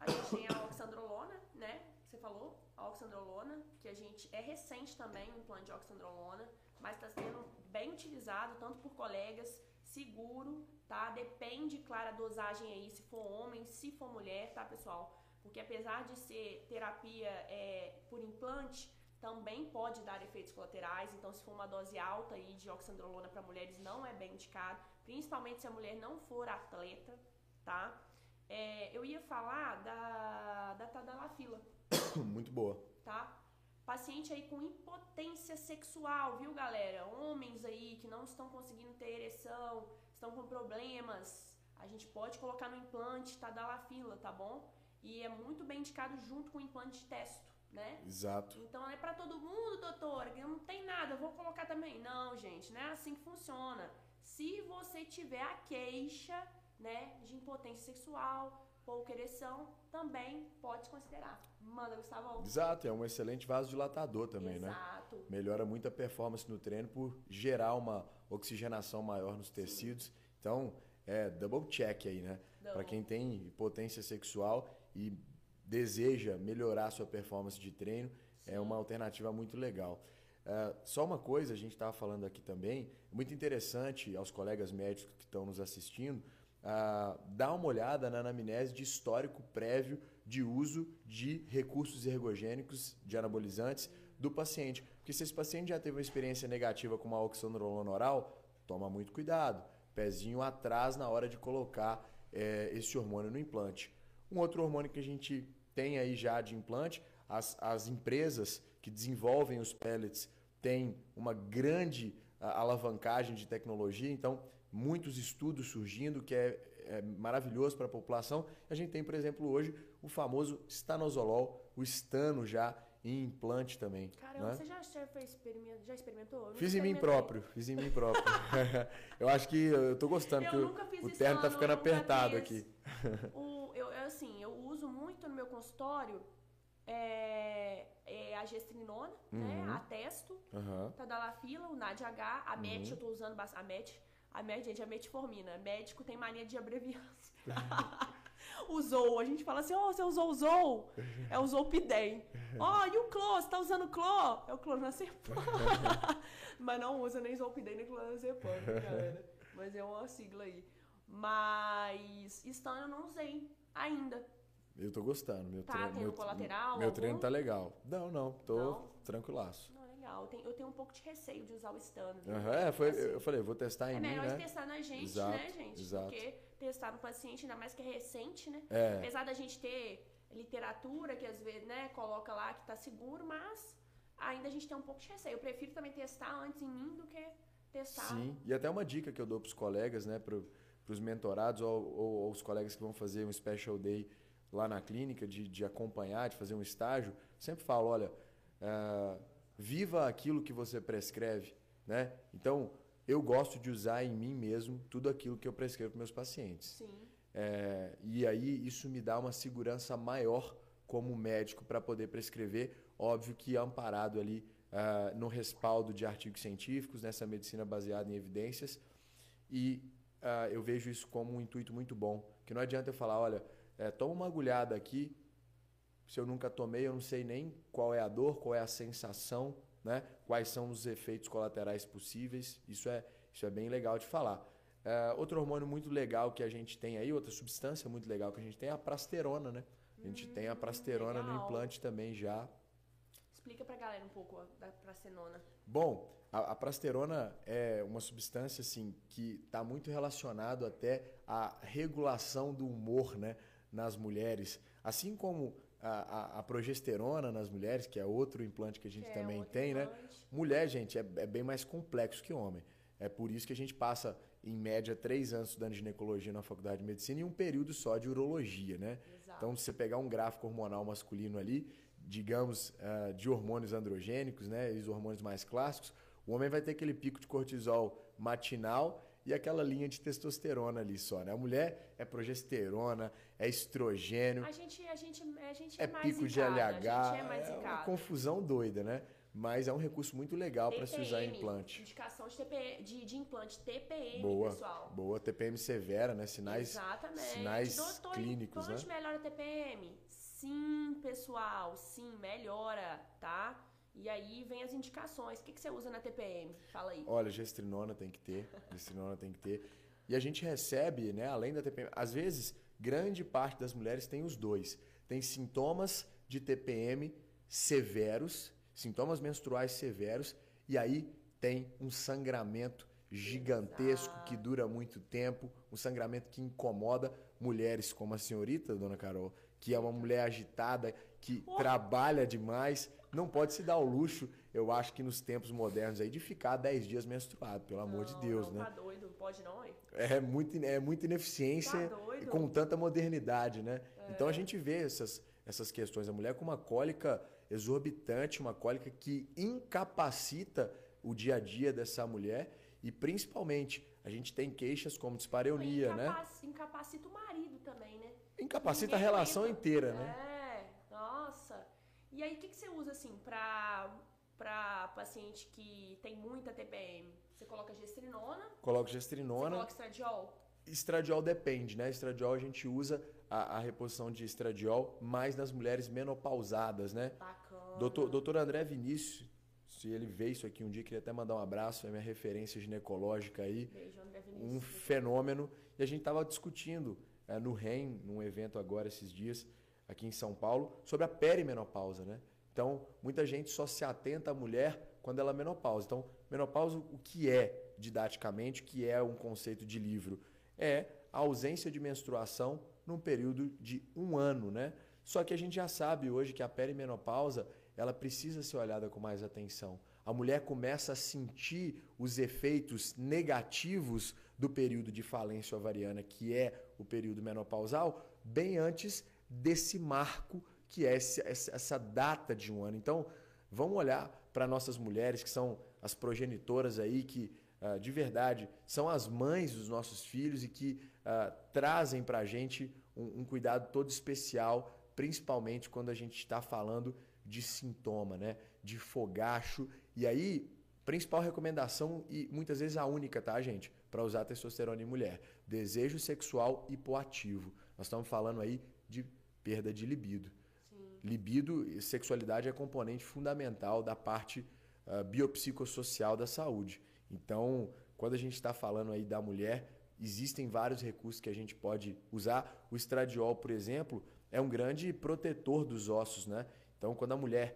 A gente tem a oxandrolona, né? Você falou, a oxandrolona, que a gente é recente também o implante de oxandrolona, mas está sendo bem utilizado tanto por colegas, seguro, tá? Depende, claro, a dosagem aí, se for homem, se for mulher, tá, pessoal? Porque apesar de ser terapia é, por implante, também pode dar efeitos colaterais. Então, se for uma dose alta aí de oxandrolona para mulheres, não é bem indicado, principalmente se a mulher não for atleta, tá? É, eu ia falar da, da tadalafila, Muito boa. tá? Paciente aí com impotência sexual, viu, galera? Homens aí que não estão conseguindo ter ereção, estão com problemas, a gente pode colocar no implante tadalafila, tá bom? E é muito bem indicado junto com o implante de testo, né? Exato. Então é pra todo mundo, doutora, que não tem nada, eu vou colocar também. Não, gente, não é assim que funciona. Se você tiver a queixa, né, de impotência sexual, pouca ereção, também pode considerar. Manda, Gustavo. Exato, é um excelente vasodilatador também, Exato. né? Exato. Melhora muito a performance no treino por gerar uma oxigenação maior nos tecidos. Então, é double check aí, né? Para quem tem potência sexual e deseja melhorar sua performance de treino, Sim. é uma alternativa muito legal. Uh, só uma coisa, a gente estava falando aqui também, muito interessante aos colegas médicos que estão nos assistindo, uh, dar uma olhada na anamnese de histórico prévio de uso de recursos ergogênicos, de anabolizantes, do paciente. Porque se esse paciente já teve uma experiência negativa com uma oxandrolona oral, toma muito cuidado. Pezinho atrás na hora de colocar é, esse hormônio no implante. Um outro hormônio que a gente tem aí já de implante, as, as empresas que desenvolvem os pellets têm uma grande alavancagem de tecnologia, então muitos estudos surgindo que é, é maravilhoso para a população. A gente tem, por exemplo, hoje o famoso stanozolol, o estano já em implante também. Caramba, né? você já, já, fez, já experimentou? Fiz em mim próprio, fiz em mim próprio. eu acho que eu tô gostando, eu o, terno tá ficando apertado aqui. o, eu, assim, eu uso muito no meu consultório é, é a gestrinona, né? uhum. né? A testo, uhum. tadalafila, o NADH, a MET, uhum. eu tô usando a MET. A MET, gente, a metformina. Médico tem mania de abreviar. usou. A gente fala assim, ó, oh, você usou o Zou? É o Zolpidem. Ó, oh, e o Clô? Você tá usando o Clô? É o clonazepam. Mas não usa nem Zolpidem nem clonazepam, né, galera. Mas é uma sigla aí. Mas Stan eu não usei ainda. Eu tô gostando. Meu tá treino, meu, colateral? Meu algum? treino tá legal. Não, não. Tô não? tranquilaço. Não, legal. Eu tenho, eu tenho um pouco de receio de usar o Stan. Uhum, é, foi, assim, eu falei, vou testar em é mim, né? É melhor testar na gente, exato, né, gente? Exato. Porque testar no paciente, ainda mais que é recente, né? É. Apesar da gente ter literatura que às vezes, né, coloca lá que tá seguro, mas ainda a gente tem um pouco de receio. Eu prefiro também testar antes em mim do que testar. Sim, e até uma dica que eu dou para os colegas, né, para os mentorados ou, ou, ou, os colegas que vão fazer um special day lá na clínica, de, de acompanhar, de fazer um estágio, sempre falo, olha, uh, viva aquilo que você prescreve, né? Então, eu gosto de usar em mim mesmo tudo aquilo que eu prescrevo para meus pacientes. Sim. É, e aí isso me dá uma segurança maior como médico para poder prescrever, óbvio que amparado ali uh, no respaldo de artigos científicos, nessa medicina baseada em evidências. E uh, eu vejo isso como um intuito muito bom, que não adianta eu falar, olha, é, toma uma agulhada aqui, se eu nunca tomei, eu não sei nem qual é a dor, qual é a sensação, né? quais são os efeitos colaterais possíveis. Isso é, isso é bem legal de falar. É, outro hormônio muito legal que a gente tem aí, outra substância muito legal que a gente tem é a prasterona, né? A gente hum, tem a prasterona legal. no implante também já. Explica pra galera um pouco da prasterona. Bom, a, a prasterona é uma substância assim que está muito relacionado até à regulação do humor, né, nas mulheres, assim como a, a, a, progesterona nas mulheres, que é outro implante que a gente que é também é tem, né? implante. né? Mulher, gente, é, é, bem mais complexo que homem. É por isso que a gente passa, em média, três anos estudando ginecologia na faculdade de medicina e um período só de urologia, né? Exato. Então, se você pegar um gráfico hormonal masculino ali, digamos, uh, de hormônios androgênicos, né? E os hormônios mais clássicos, o homem vai ter aquele pico de cortisol matinal e aquela linha de testosterona ali só, né? A mulher é progesterona, é estrogênio. A gente, a gente, a gente é, é pico de LH, é, mais é uma confusão doida, né? Mas é um recurso muito legal para se usar em implante. Indicação de, de, de implante TPM, boa, pessoal. Boa, TPM severa, né? Sinais, Exatamente. sinais Doutor, clínicos, né? melhora a TPM? Sim, pessoal, sim, melhora, tá? E aí vem as indicações. O que, que você usa na TPM? Fala aí. Olha, gestrinona tem que ter. Gestrinona tem que ter. E a gente recebe, né, além da TPM, às vezes, grande parte das mulheres tem os dois. Tem sintomas de TPM severos, sintomas menstruais severos, e aí tem um sangramento gigantesco Exato. que dura muito tempo, um sangramento que incomoda mulheres como a senhorita, dona Carol, que é uma mulher agitada, que oh. trabalha demais, não pode se dar o luxo, eu acho que nos tempos modernos aí, de ficar 10 dias menstruado, pelo amor de Deus, não, né? Tá doido, pode não, hein? É, muito, é muita ineficiência tá com tanta modernidade, né? É. Então a gente vê essas, essas questões. A mulher com uma cólica exorbitante, uma cólica que incapacita o dia a dia dessa mulher e principalmente a gente tem queixas como dispareunia, né? Incapacita o marido também, né? incapacita a Ninguém relação aguenta. inteira, né? É, nossa. E aí, o que, que você usa, assim, pra, pra paciente que tem muita TPM? Você coloca gestrinona, Coloca você gestrinona. coloca estradiol? Estradiol depende, né? Estradiol a gente usa a, a reposição de estradiol mais nas mulheres menopausadas, né? Bacana. Doutor, doutor André Vinícius, se ele vê isso aqui um dia, queria até mandar um abraço, é minha referência ginecológica aí. Beijo, André um Vinícius. fenômeno. E a gente estava discutindo eh, no REM, num evento agora esses dias, aqui em São Paulo, sobre a perimenopausa, né? Então, muita gente só se atenta à mulher quando ela é menopausa. Então, menopausa, o que é didaticamente, o que é um conceito de livro? É a ausência de menstruação num período de um ano, né? Só que a gente já sabe hoje que a perimenopausa, ela precisa ser olhada com mais atenção. A mulher começa a sentir os efeitos negativos do período de falência ovariana, que é o período menopausal, bem antes desse marco que é essa data de um ano. Então, vamos olhar para nossas mulheres que são as progenitoras aí, que ah, de verdade são as mães dos nossos filhos e que ah, trazem para a gente um, um cuidado todo especial, principalmente quando a gente está falando de sintoma, né? De fogacho. E aí, principal recomendação e muitas vezes a única, tá, gente? Para usar testosterona em mulher. Desejo sexual hipoativo. Nós estamos falando aí de perda de libido. Sim. Libido e sexualidade é componente fundamental da parte ah, biopsicossocial da saúde. Então, quando a gente está falando aí da mulher, existem vários recursos que a gente pode usar. O estradiol, por exemplo, é um grande protetor dos ossos, né? Então, quando a mulher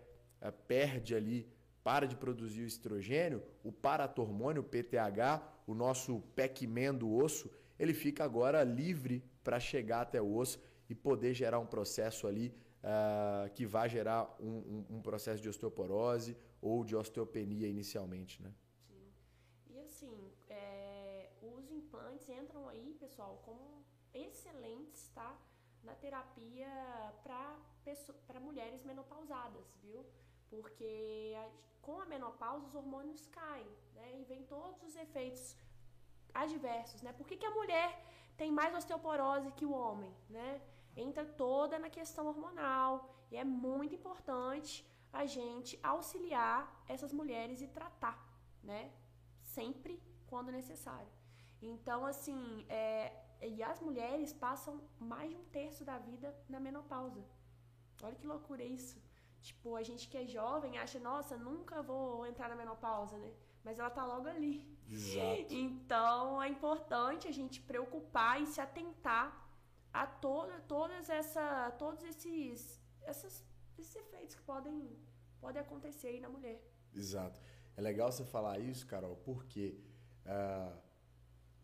ah, perde ali, para de produzir o estrogênio, o paratormônio, o PTH, o nosso Pac-Man do osso, ele fica agora livre para chegar até o osso e poder gerar um processo ali ah, que vai gerar um, um- um processo de osteoporose ou de osteopenia inicialmente, né? Sim. E assim, é, os implantes entram aí, pessoal, como excelentes, tá? Na terapia para mulheres menopausadas, viu? Porque a- com a menopausa os hormônios caem, né? E vem todos os efeitos adversos, né? Por que, que a mulher tem mais osteoporose que o homem, né? Entra toda na questão hormonal e é muito importante a gente auxiliar essas mulheres e tratar, né? Sempre quando necessário. Então, assim, é, e as mulheres passam mais de um terço da vida na menopausa. Olha que loucura isso. Tipo, a gente que é jovem acha, nossa, nunca vou entrar na menopausa, né? Mas ela tá logo ali. Exato. Então é importante a gente preocupar e se atentar a toda, todas essa, todos esses, essas, esses efeitos que podem, podem acontecer aí na mulher. Exato. É legal você falar isso, Carol, porque ah,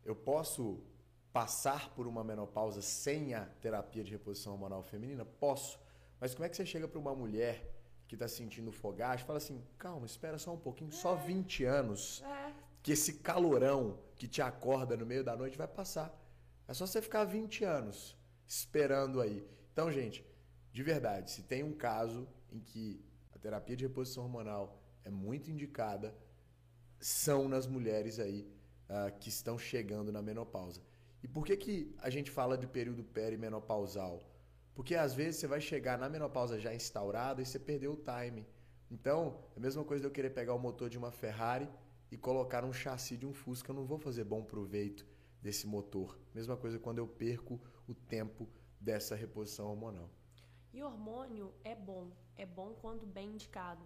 eu posso passar por uma menopausa sem a terapia de reposição hormonal feminina? Posso. Mas como é que você chega para uma mulher que está sentindo e fala assim, calma, espera só um pouquinho, só 20 anos, É, que esse calorão que te acorda no meio da noite vai passar. É só você ficar 20 anos esperando aí. Então, gente, de verdade, se tem um caso em que a terapia de reposição hormonal é muito indicada, são nas mulheres aí ah, que estão chegando na menopausa. E por que, que a gente fala de período perimenopausal? Porque às vezes você vai chegar na menopausa já instaurada e você perdeu o time. Então, é a mesma coisa de eu querer pegar o motor de uma Ferrari e colocar um chassi de um Fusca. Eu não vou fazer bom proveito desse motor. Mesma coisa quando eu perco o tempo dessa reposição hormonal. E hormônio é bom, é bom quando bem indicado.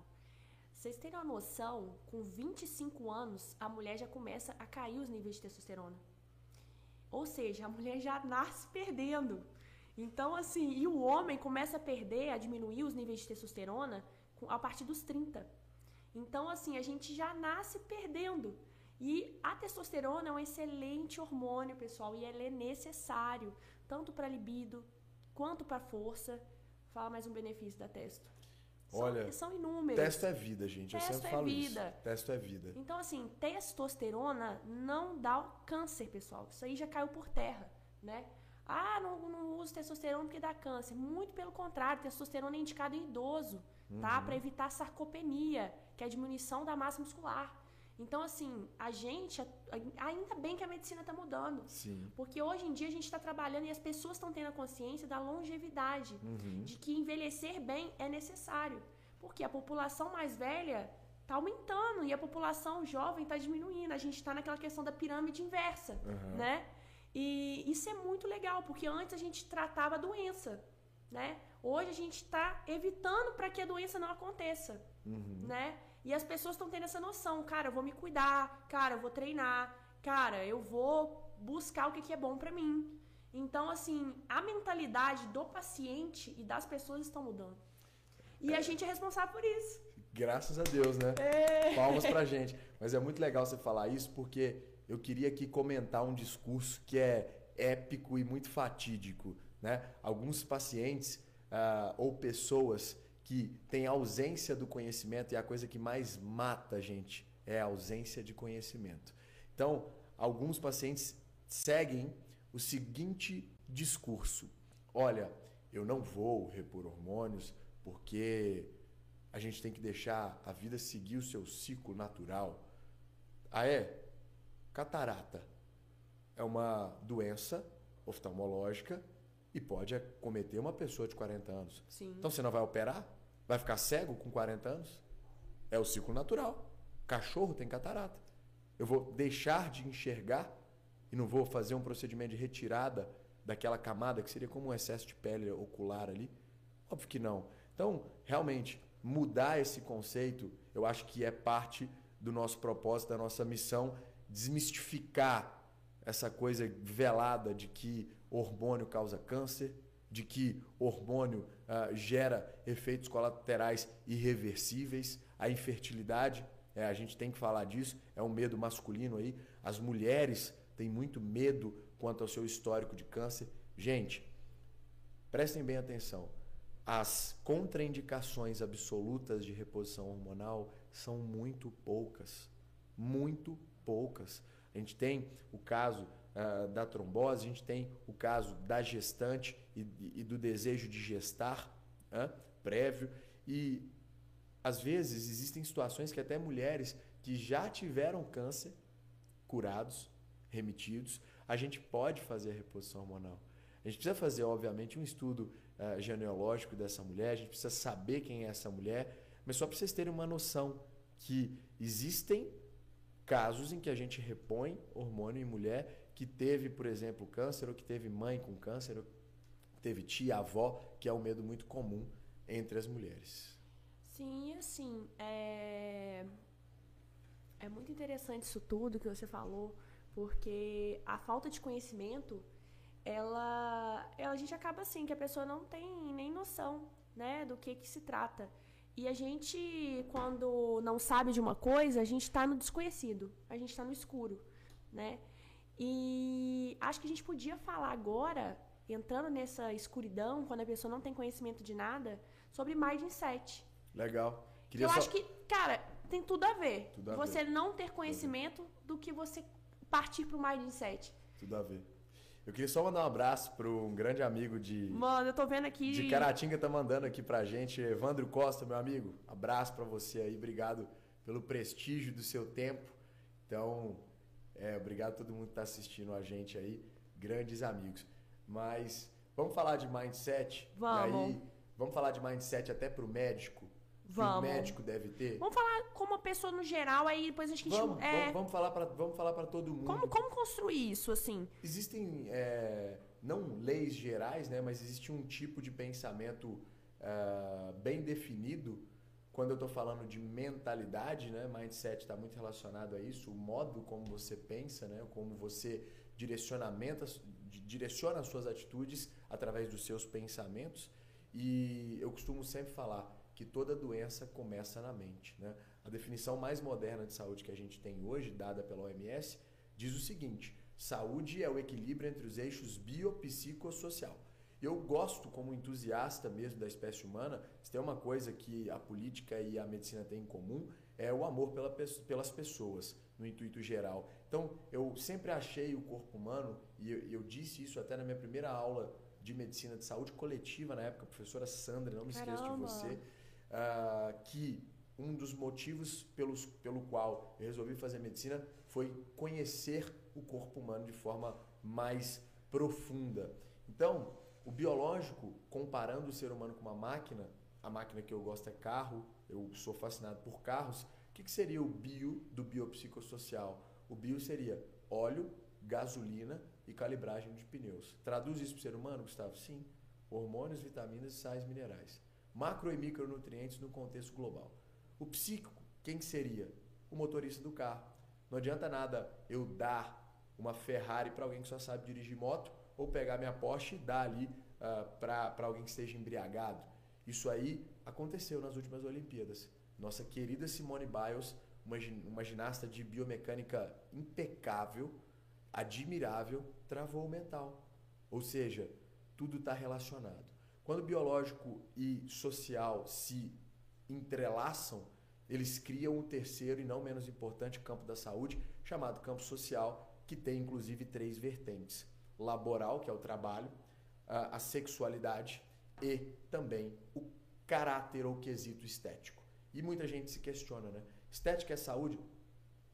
Vocês terem uma noção, com 25 anos, a mulher já começa a cair os níveis de testosterona. Ou seja, a mulher já nasce perdendo. Então, assim, e o homem começa a perder, a diminuir os níveis de testosterona a partir dos 30. Então, assim, a gente já nasce perdendo. E a testosterona é um excelente hormônio, pessoal, e ele é necessário, tanto para libido quanto para força. Fala mais um benefício da testo. São, Olha, são inúmeros. Testo é vida, gente. Eu Testo sempre é falo vida. isso. Testo é vida. Então, assim, testosterona não dá câncer, pessoal. Isso aí já caiu por terra, né? Ah, não, não uso testosterona porque dá câncer. Muito pelo contrário, testosterona é indicado em idoso, tá? Para evitar sarcopenia, que é a diminuição da massa muscular. Então, assim, a gente, ainda bem que a medicina está mudando. Sim. Porque hoje em dia a gente está trabalhando e as pessoas estão tendo a consciência da longevidade, Uhum. de que envelhecer bem é necessário. Porque a população mais velha está aumentando e a população jovem está diminuindo. A gente está naquela questão da pirâmide inversa, Uhum. né? E isso é muito legal, porque antes a gente tratava a doença, né? Hoje a gente está evitando para que a doença não aconteça, Uhum. né? E as pessoas estão tendo essa noção, cara, eu vou me cuidar, cara, eu vou treinar, cara, eu vou buscar o que, que é bom para mim. Então, assim, a mentalidade do paciente e das pessoas estão mudando. E a gente é responsável por isso. Graças a Deus, né? É. Palmas pra gente. Mas é muito legal você falar isso porque eu queria aqui comentar um discurso que é épico e muito fatídico, né? Alguns pacientes ah, ou pessoas que têm ausência do conhecimento e a coisa que mais mata a gente é a ausência de conhecimento. Então, alguns pacientes seguem o seguinte discurso: olha, eu não vou repor hormônios porque a gente tem que deixar a vida seguir o seu ciclo natural. Ah, é? Catarata é uma doença oftalmológica e pode acometer uma pessoa de 40 anos. Sim. Então você não vai operar? Vai ficar cego com 40 anos? É o ciclo natural. Cachorro tem catarata. Eu vou deixar de enxergar e não vou fazer um procedimento de retirada daquela camada que seria como um excesso de pele ocular ali? Óbvio que não. Então, realmente, mudar esse conceito, eu acho que é parte do nosso propósito, da nossa missão, desmistificar essa coisa velada de que hormônio causa câncer, de que hormônio ah, gera efeitos colaterais irreversíveis, a infertilidade, é, a gente tem que falar disso, é um medo masculino aí. As mulheres têm muito medo quanto ao seu histórico de câncer. Gente, prestem bem atenção. As contraindicações absolutas de reposição hormonal são muito poucas. Muito poucas. A gente tem o caso ah, da trombose, a gente tem o caso da gestante e, e do desejo de gestar hã, prévio. E às vezes existem situações que até mulheres que já tiveram câncer curados, remitidos, a gente pode fazer a reposição hormonal. A gente precisa fazer, obviamente, um estudo uh, genealógico dessa mulher, a gente precisa saber quem é essa mulher, mas só para vocês terem uma noção que existem casos em que a gente repõe hormônio em mulher que teve, por exemplo, câncer, ou que teve mãe com câncer, ou teve tia, avó, que é um medo muito comum entre as mulheres. Sim, assim, é... é muito interessante isso tudo que você falou, porque a falta de conhecimento, ela, ela a gente acaba assim, que a pessoa não tem nem noção, né, do que que se trata. E a gente, quando não sabe de uma coisa, a gente está no desconhecido, a gente está no escuro, né? E acho que a gente podia falar agora, entrando nessa escuridão, quando a pessoa não tem conhecimento de nada, sobre mindset. Legal. Queria Eu só... acho que, cara, tem tudo a ver. Tudo a você não ter conhecimento do que você partir pro mindset. Tudo a ver. Eu queria só mandar um abraço para um grande amigo de, Mano, eu tô vendo aqui. de Caratinga, tá mandando aqui pra gente. Evandro Costa, meu amigo. Abraço para você aí. Obrigado pelo prestígio do seu tempo. Então, é, obrigado a todo mundo que tá assistindo a gente aí. Grandes amigos. Mas vamos falar de mindset? Vamos. Aí, vamos falar de mindset até pro médico? Que Vamos. o médico deve ter? Vamos falar como a pessoa no geral, aí depois a gente. Vamos, é, vamos, vamos falar para vamos falar para todo mundo. como, como construir isso, assim? Existem, é, não leis gerais, né, mas existe um tipo de pensamento ah, bem definido quando eu estou falando de mentalidade, né, mindset está muito relacionado a isso, o modo como você pensa, né, como você direcionamenta, di- direciona as suas atitudes através dos seus pensamentos. E eu costumo sempre falar que toda doença começa na mente. Né? A definição mais moderna de saúde que a gente tem hoje, dada pela OMS, diz o seguinte: saúde é o equilíbrio entre os eixos biopsicossocial. Eu gosto, como entusiasta mesmo da espécie humana, se tem uma coisa que a política e a medicina têm em comum, é o amor pela, pe- pelas pessoas, no intuito geral. Então, eu sempre achei o corpo humano, e eu, eu disse isso até na minha primeira aula de medicina de saúde coletiva na época, professora Sandra, não me esqueço de Caramba. você, ah, que um dos motivos pelos, pelo qual eu resolvi fazer medicina foi conhecer o corpo humano de forma mais profunda. Então, o biológico, comparando o ser humano com uma máquina, a máquina que eu gosto é carro, eu sou fascinado por carros. O que, que seria o bio do biopsicossocial? O bio seria óleo, gasolina e calibragem de pneus. Traduz isso para o ser humano, Gustavo? Sim. Hormônios, vitaminas e sais minerais. Macro e micronutrientes no contexto global. O psíquico, quem seria? O motorista do carro. Não adianta nada eu dar uma Ferrari para alguém que só sabe dirigir moto ou pegar minha Porsche e dar ali uh, ah, para alguém que esteja embriagado. Isso aí aconteceu nas últimas Olimpíadas. Nossa querida Simone Biles, uma, uma ginasta de biomecânica impecável, admirável, travou o mental. Ou seja, tudo está relacionado. Quando biológico e social se entrelaçam, eles criam um terceiro e não menos importante campo da saúde, chamado campo social, que tem inclusive três vertentes: laboral, que é o trabalho, a sexualidade e também o caráter ou quesito estético. E muita gente se questiona, né? Estética é saúde?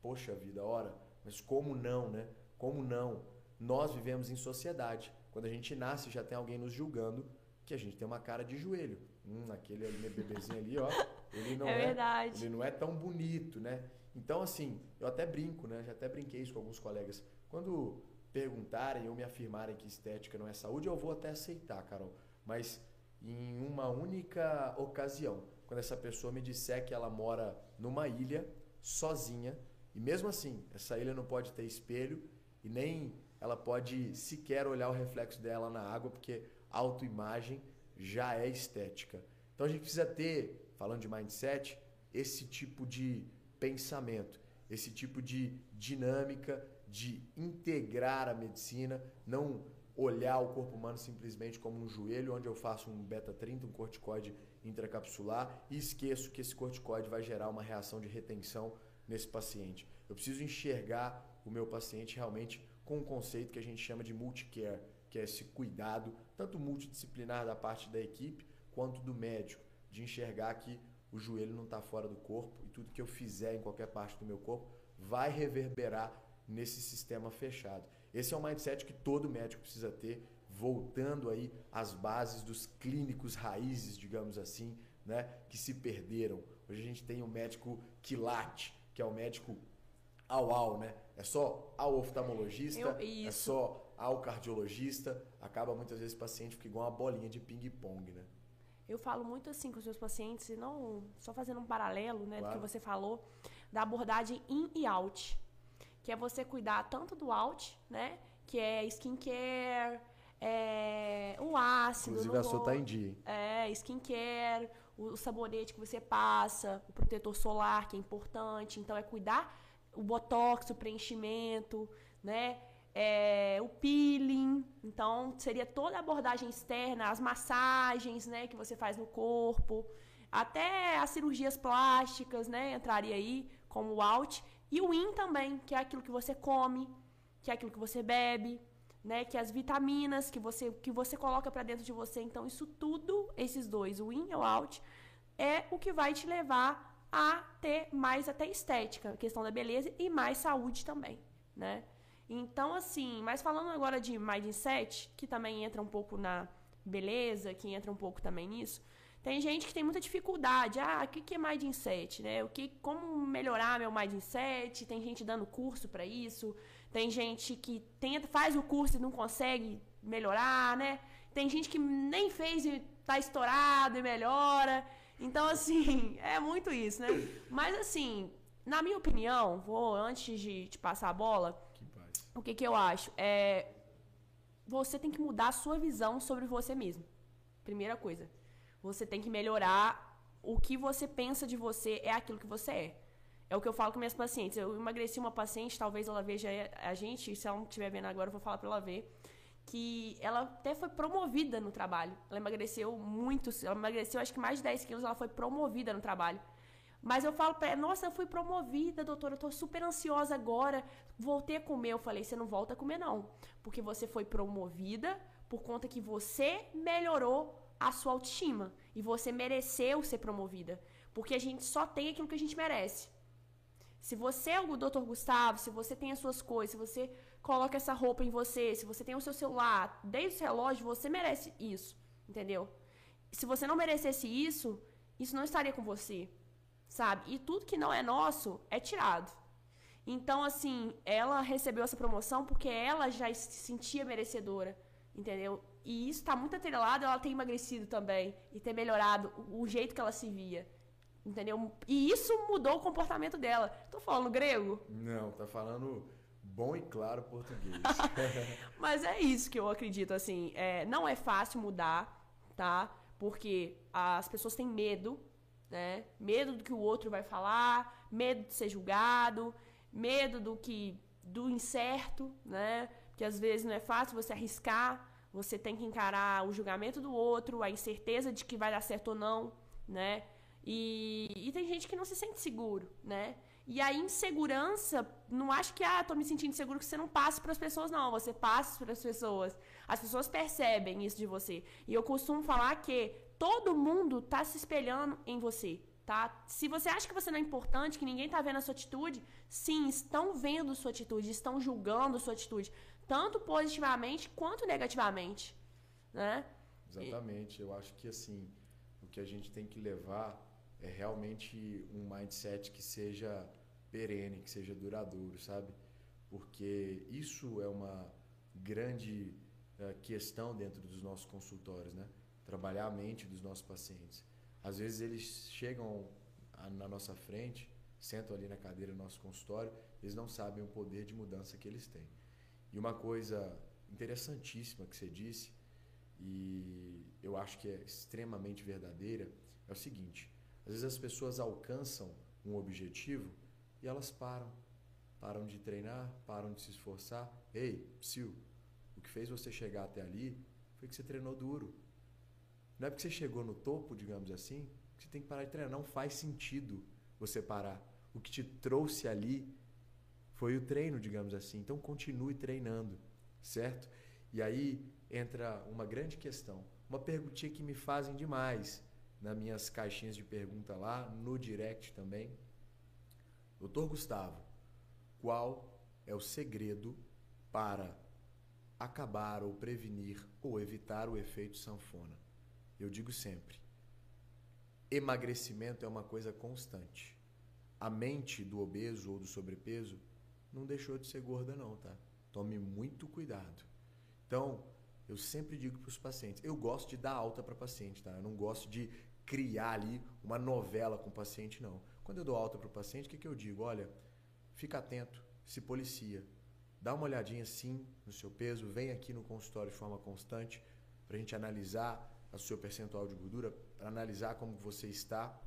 Poxa vida, ora, mas como não, né? Como não? Nós vivemos em sociedade. Quando a gente nasce, já tem alguém nos julgando que a gente tem uma cara de joelho. Hum, aquele ali, meu bebezinho ali, ó, ele não é, é verdade. ele não é tão bonito, né? Então, assim, eu até brinco, né? Já até brinquei isso com alguns colegas. Quando perguntarem ou me afirmarem que estética não é saúde, eu vou até aceitar, Carol. Mas em uma única ocasião, quando essa pessoa me disser que ela mora numa ilha sozinha e mesmo assim essa ilha não pode ter espelho e nem ela pode sequer olhar o reflexo dela na água porque autoimagem já é estética. Então a gente precisa ter, falando de mindset, esse tipo de pensamento, esse tipo de dinâmica de integrar a medicina, não olhar o corpo humano simplesmente como um joelho onde eu faço um beta-30, um corticoide intracapsular e esqueço que esse corticoide vai gerar uma reação de retenção nesse paciente. Eu preciso enxergar o meu paciente realmente com um conceito que a gente chama de multicare, que é esse cuidado tanto multidisciplinar da parte da equipe quanto do médico, de enxergar que o joelho não está fora do corpo e tudo que eu fizer em qualquer parte do meu corpo vai reverberar nesse sistema fechado. Esse é um mindset que todo médico precisa ter, voltando aí às bases dos clínicos raízes, digamos assim, né, que se perderam. Hoje a gente tem o médico quilate, que é o médico ao ao, né? É só ao oftalmologista, Eu, é só ao cardiologista, acaba muitas vezes o paciente fica igual uma bolinha de ping-pong, né? Eu falo muito assim com os meus pacientes, não só fazendo um paralelo, né, claro. do que você falou, da abordagem in e out que é você cuidar tanto do out, né? Que é skincare, é, o ácido. Inclusive a sua tá em dia. É, skincare, o sabonete que você passa, o protetor solar, que é importante. Então, é cuidar o botox, o preenchimento, né? É, o peeling. Então, seria toda a abordagem externa, as massagens, né? Que você faz no corpo. Até as cirurgias plásticas, né? Entraria aí como o out. E o in também, que é aquilo que você come, que é aquilo que você bebe, né, que é as vitaminas que você que você coloca para dentro de você. Então isso tudo, esses dois, o in e o out, é o que vai te levar a ter mais até estética, questão da beleza e mais saúde também, né? Então assim, mas falando agora de mindset, que também entra um pouco na beleza, que entra um pouco também nisso, tem gente que tem muita dificuldade. Ah, o que, que é mindset, né? O que, como melhorar meu mindset? Tem gente dando curso para isso. Tem gente que tenta, faz o curso e não consegue melhorar, né? Tem gente que nem fez e tá estourado e melhora. Então, assim, é muito isso, né? Mas, assim, na minha opinião, vou, antes de te passar a bola, que o que, que eu acho? É, você tem que mudar a sua visão sobre você mesmo. Primeira coisa. Você tem que melhorar o que você pensa de você é aquilo que você é. É o que eu falo com minhas pacientes. Eu emagreci uma paciente, talvez ela veja a gente, se ela não estiver vendo agora, eu vou falar para ela ver. Que ela até foi promovida no trabalho. Ela emagreceu muito, ela emagreceu acho que mais de 10 quilos, ela foi promovida no trabalho. Mas eu falo para ela, nossa, eu fui promovida, doutora, eu tô super ansiosa agora, voltei a comer. Eu falei, você não volta a comer não, porque você foi promovida por conta que você melhorou a sua autoestima e você mereceu ser promovida. Porque a gente só tem aquilo que a gente merece. Se você é o Dr. Gustavo, se você tem as suas coisas, se você coloca essa roupa em você, se você tem o seu celular, desde o relógio, você merece isso, entendeu? Se você não merecesse isso, isso não estaria com você, sabe? E tudo que não é nosso é tirado. Então, assim, ela recebeu essa promoção porque ela já se sentia merecedora, entendeu? E isso está muito atrelado ela ter emagrecido também e ter melhorado o, o jeito que ela se via. Entendeu? E isso mudou o comportamento dela. Tô falando grego? Não, tá falando bom e claro português. Mas é isso que eu acredito, assim. É, não é fácil mudar, tá? Porque as pessoas têm medo, né? Medo do que o outro vai falar, medo de ser julgado, medo do que do incerto, né? Porque às vezes não é fácil você arriscar, você tem que encarar o julgamento do outro, a incerteza de que vai dar certo ou não, né? E, e tem gente que não se sente seguro, né? E a insegurança, não acho que, ah, tô me sentindo seguro que você não passe para as pessoas, não. Você passa para as pessoas. As pessoas percebem isso de você. E eu costumo falar que todo mundo tá se espelhando em você, tá? Se você acha que você não é importante, que ninguém tá vendo a sua atitude, sim, estão vendo sua atitude, estão julgando sua atitude, tanto positivamente quanto negativamente, né? Exatamente. Eu acho que, assim, o que a gente tem que levar é realmente um mindset que seja perene, que seja duradouro, sabe? Porque isso é uma grande uh, questão dentro dos nossos consultórios, né? Trabalhar a mente dos nossos pacientes. Às vezes eles chegam na nossa frente, sentam ali na cadeira do nosso consultório, eles não sabem o poder de mudança que eles têm. E uma coisa interessantíssima que você disse, e eu acho que é extremamente verdadeira, é o seguinte: às vezes as pessoas alcançam um objetivo e elas param. Param de treinar, param de se esforçar. Ei, psiu, o que fez você chegar até ali foi que você treinou duro. Não é porque você chegou no topo, digamos assim, que você tem que parar de treinar. Não faz sentido você parar. O que te trouxe ali foi o treino, digamos assim. Então continue treinando, certo? E aí entra uma grande questão. Uma perguntinha que me fazem demais nas minhas caixinhas de pergunta lá, no direct também. Doutor Gustavo, qual é o segredo para acabar ou prevenir ou evitar o efeito sanfona? Eu digo sempre: emagrecimento é uma coisa constante. A mente do obeso ou do sobrepeso não deixou de ser gorda, não, tá? Tome muito cuidado. Então, eu sempre digo para os pacientes: eu gosto de dar alta para paciente, tá? Eu não gosto de criar ali uma novela com o paciente, não. Quando eu dou alta para o paciente, o que, que eu digo? Olha, fica atento, se policia, dá uma olhadinha sim no seu peso, vem aqui no consultório de forma constante para a gente analisar o seu percentual de gordura, para analisar como você está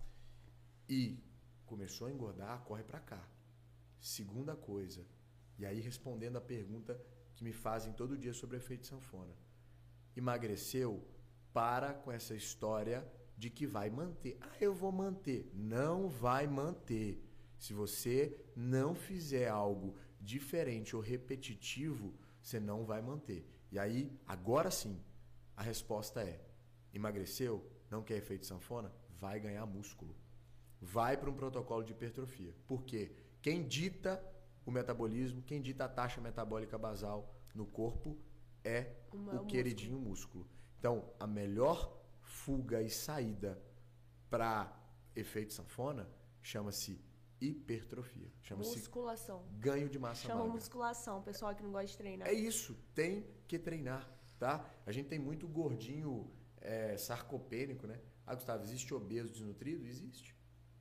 e começou a engordar, corre para cá. Segunda coisa, e aí respondendo a pergunta que me fazem todo dia sobre efeito sanfona. Emagreceu? Para com essa história de que vai manter. Ah, eu vou manter. Não vai manter. Se você não fizer algo diferente ou repetitivo, você não vai manter. E aí, agora sim, a resposta é: emagreceu? Não quer efeito sanfona? Vai ganhar músculo. Vai para um protocolo de hipertrofia. Por quê? Quem dita o metabolismo, quem dita a taxa metabólica basal no corpo é Uma, o queridinho músculo. músculo. Então, a melhor fuga e saída para efeito sanfona chama-se hipertrofia. Chama-se musculação. Ganho de massa Chama magra. musculação, pessoal que não gosta de treinar. É isso, tem que treinar, tá? A gente tem muito gordinho é, sarcopênico, né? Ah, Gustavo, existe obeso desnutrido? Existe.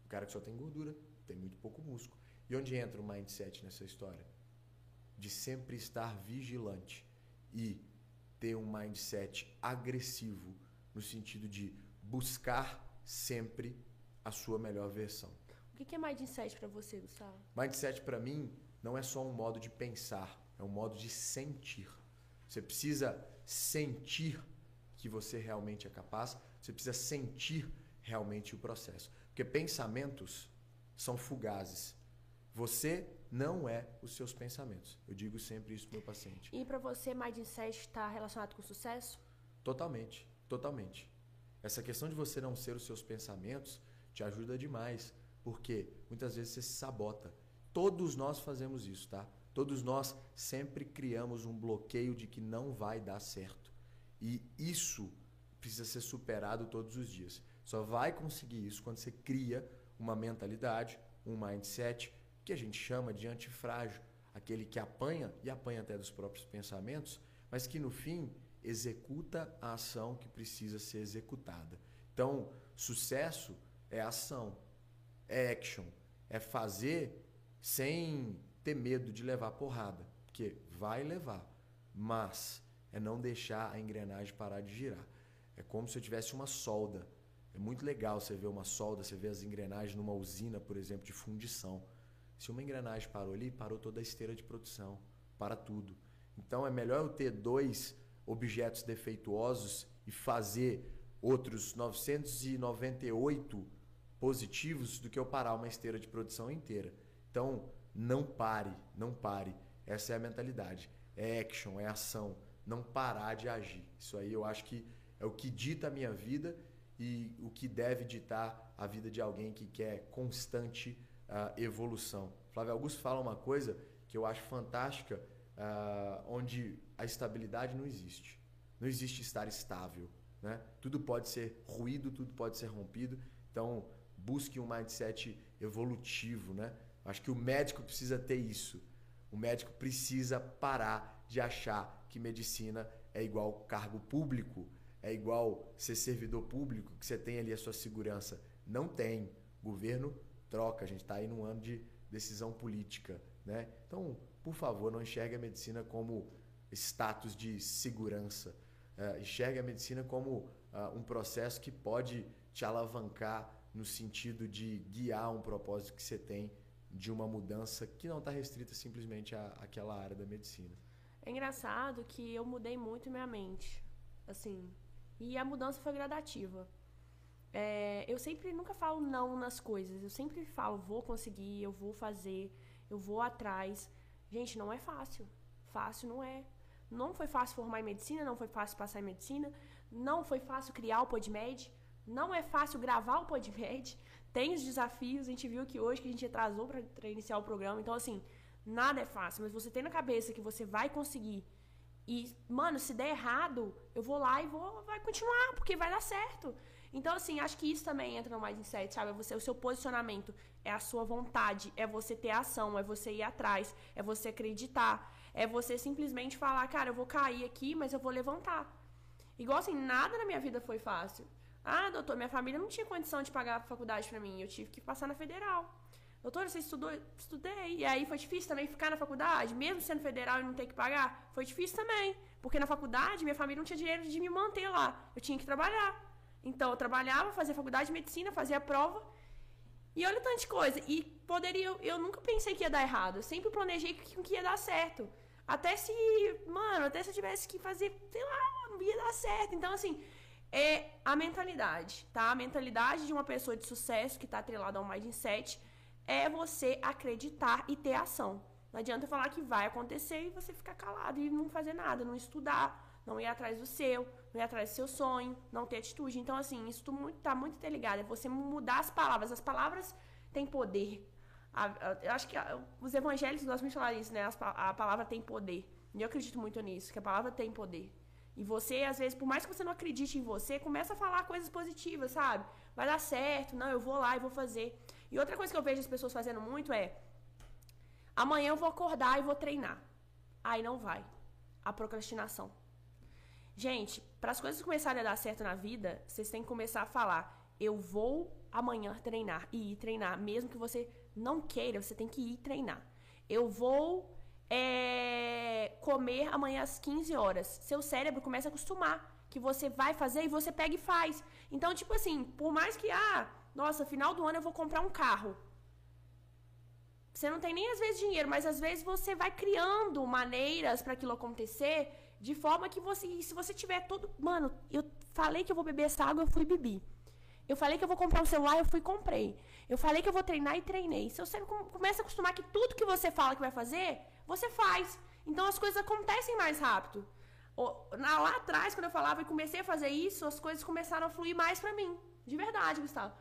O cara que só tem gordura, tem muito pouco músculo. E onde entra o mindset nessa história? De sempre estar vigilante e ter um mindset agressivo no sentido de buscar sempre a sua melhor versão. O que é mindset para você, Gustavo? Mindset para mim não é só um modo de pensar, é um modo de sentir. Você precisa sentir que você realmente é capaz, você precisa sentir realmente o processo. Porque pensamentos são fugazes. Você não é os seus pensamentos. Eu digo sempre isso para meu paciente. E para você, mindset está relacionado com sucesso? Totalmente. Totalmente. Essa questão de você não ser os seus pensamentos te ajuda demais. Porque muitas vezes você se sabota. Todos nós fazemos isso, tá? Todos nós sempre criamos um bloqueio de que não vai dar certo. E isso precisa ser superado todos os dias. Só vai conseguir isso quando você cria uma mentalidade, um mindset que a gente chama de antifrágil, aquele que apanha e apanha até dos próprios pensamentos, mas que no fim executa a ação que precisa ser executada. Então, sucesso é ação, é action, é fazer sem ter medo de levar porrada, porque vai levar, mas é não deixar a engrenagem parar de girar. É como se eu tivesse uma solda. É muito legal você ver uma solda, você ver as engrenagens numa usina, por exemplo, de fundição. Se uma engrenagem parou ali, parou toda a esteira de produção, para tudo. Então é melhor eu ter dois objetos defeituosos e fazer outros 998 positivos do que eu parar uma esteira de produção inteira. Então, não pare, não pare. Essa é a mentalidade. É action, é ação. Não parar de agir. Isso aí eu acho que é o que dita a minha vida e o que deve ditar a vida de alguém que quer constante uh, evolução. Flávio Augusto fala uma coisa que eu acho fantástica, uh, onde a estabilidade não existe. Não existe estar estável. Né? Tudo pode ser ruído, tudo pode ser rompido. Então, busque um mindset evolutivo. Né? Acho que o médico precisa ter isso. O médico precisa parar de achar que medicina é igual cargo público, é igual ser servidor público, que você tem ali a sua segurança. Não tem. Governo troca. A gente está aí num ano de decisão política. Né? Então, por favor, não enxergue a medicina como status de segurança. É, enxergue a medicina como uh, um processo que pode te alavancar no sentido de guiar um propósito que você tem de uma mudança que não está restrita simplesmente à, àquela área da medicina. É engraçado que eu mudei muito minha mente, assim, e a mudança foi gradativa. É, eu sempre nunca falo não nas coisas, eu sempre falo vou conseguir, eu vou fazer, eu vou atrás. Gente, não é fácil. Fácil não é. Não foi fácil formar em medicina, não foi fácil passar em medicina, não foi fácil criar o PodMed, não é fácil gravar o PodMed. Tem os desafios, a gente viu que hoje que a gente atrasou para iniciar o programa. Então, assim, nada é fácil, mas você tem na cabeça que você vai conseguir. E, mano, se der errado, eu vou lá e vou vai continuar, porque vai dar certo. Então, assim, acho que isso também entra no insight, sabe? É você, o seu posicionamento é a sua vontade, é você ter ação, é você ir atrás, é você acreditar, é você simplesmente falar, cara, eu vou cair aqui, mas eu vou levantar. Igual assim, nada na minha vida foi fácil. Ah, doutor, minha família não tinha condição de pagar a faculdade para mim, eu tive que passar na federal. Doutor, você estudou? Estudei. E aí foi difícil também ficar na faculdade, mesmo sendo federal e não ter que pagar? Foi difícil também. Porque na faculdade minha família não tinha dinheiro de me manter lá. Eu tinha que trabalhar. Então eu trabalhava, fazia faculdade de medicina, fazia a prova. E olha tanta coisa. E poderia. Eu, eu nunca pensei que ia dar errado. Eu sempre planejei que, que ia dar certo. Até se. Mano, até se eu tivesse que fazer, sei lá, não ia dar certo. Então, assim, é a mentalidade, tá? A mentalidade de uma pessoa de sucesso que está atrelada ao mindset é você acreditar e ter ação. Não adianta falar que vai acontecer e você ficar calado e não fazer nada, não estudar, não ir atrás do seu, não ir atrás do seu sonho, não ter atitude. Então, assim, isso está muito, tá muito interligado. É você mudar as palavras. As palavras têm poder. A, a, eu acho que a, os evangélicos gostam muito de falar isso, né? As, a palavra tem poder. E eu acredito muito nisso, que a palavra tem poder. E você, às vezes, por mais que você não acredite em você, começa a falar coisas positivas, sabe? Vai dar certo, não, eu vou lá e vou fazer. E outra coisa que eu vejo as pessoas fazendo muito é: amanhã eu vou acordar e vou treinar. Aí não vai. A procrastinação. Gente, para as coisas começarem a dar certo na vida, vocês têm que começar a falar: eu vou amanhã treinar e ir treinar, mesmo que você não queira, você tem que ir treinar. Eu vou é, comer amanhã às 15 horas. Seu cérebro começa a acostumar que você vai fazer e você pega e faz. Então, tipo assim, por mais que, ah, nossa, final do ano eu vou comprar um carro. Você não tem nem às vezes dinheiro, mas às vezes você vai criando maneiras para aquilo acontecer de forma que você, se você tiver todo, mano, eu falei que eu vou beber essa água, eu fui beber. Eu falei que eu vou comprar um celular, eu fui e comprei. Eu falei que eu vou treinar e treinei. Se você começa a acostumar que tudo que você fala que vai fazer, você faz. Então as coisas acontecem mais rápido. Lá atrás, quando eu falava e comecei a fazer isso, as coisas começaram a fluir mais para mim. De verdade, Gustavo.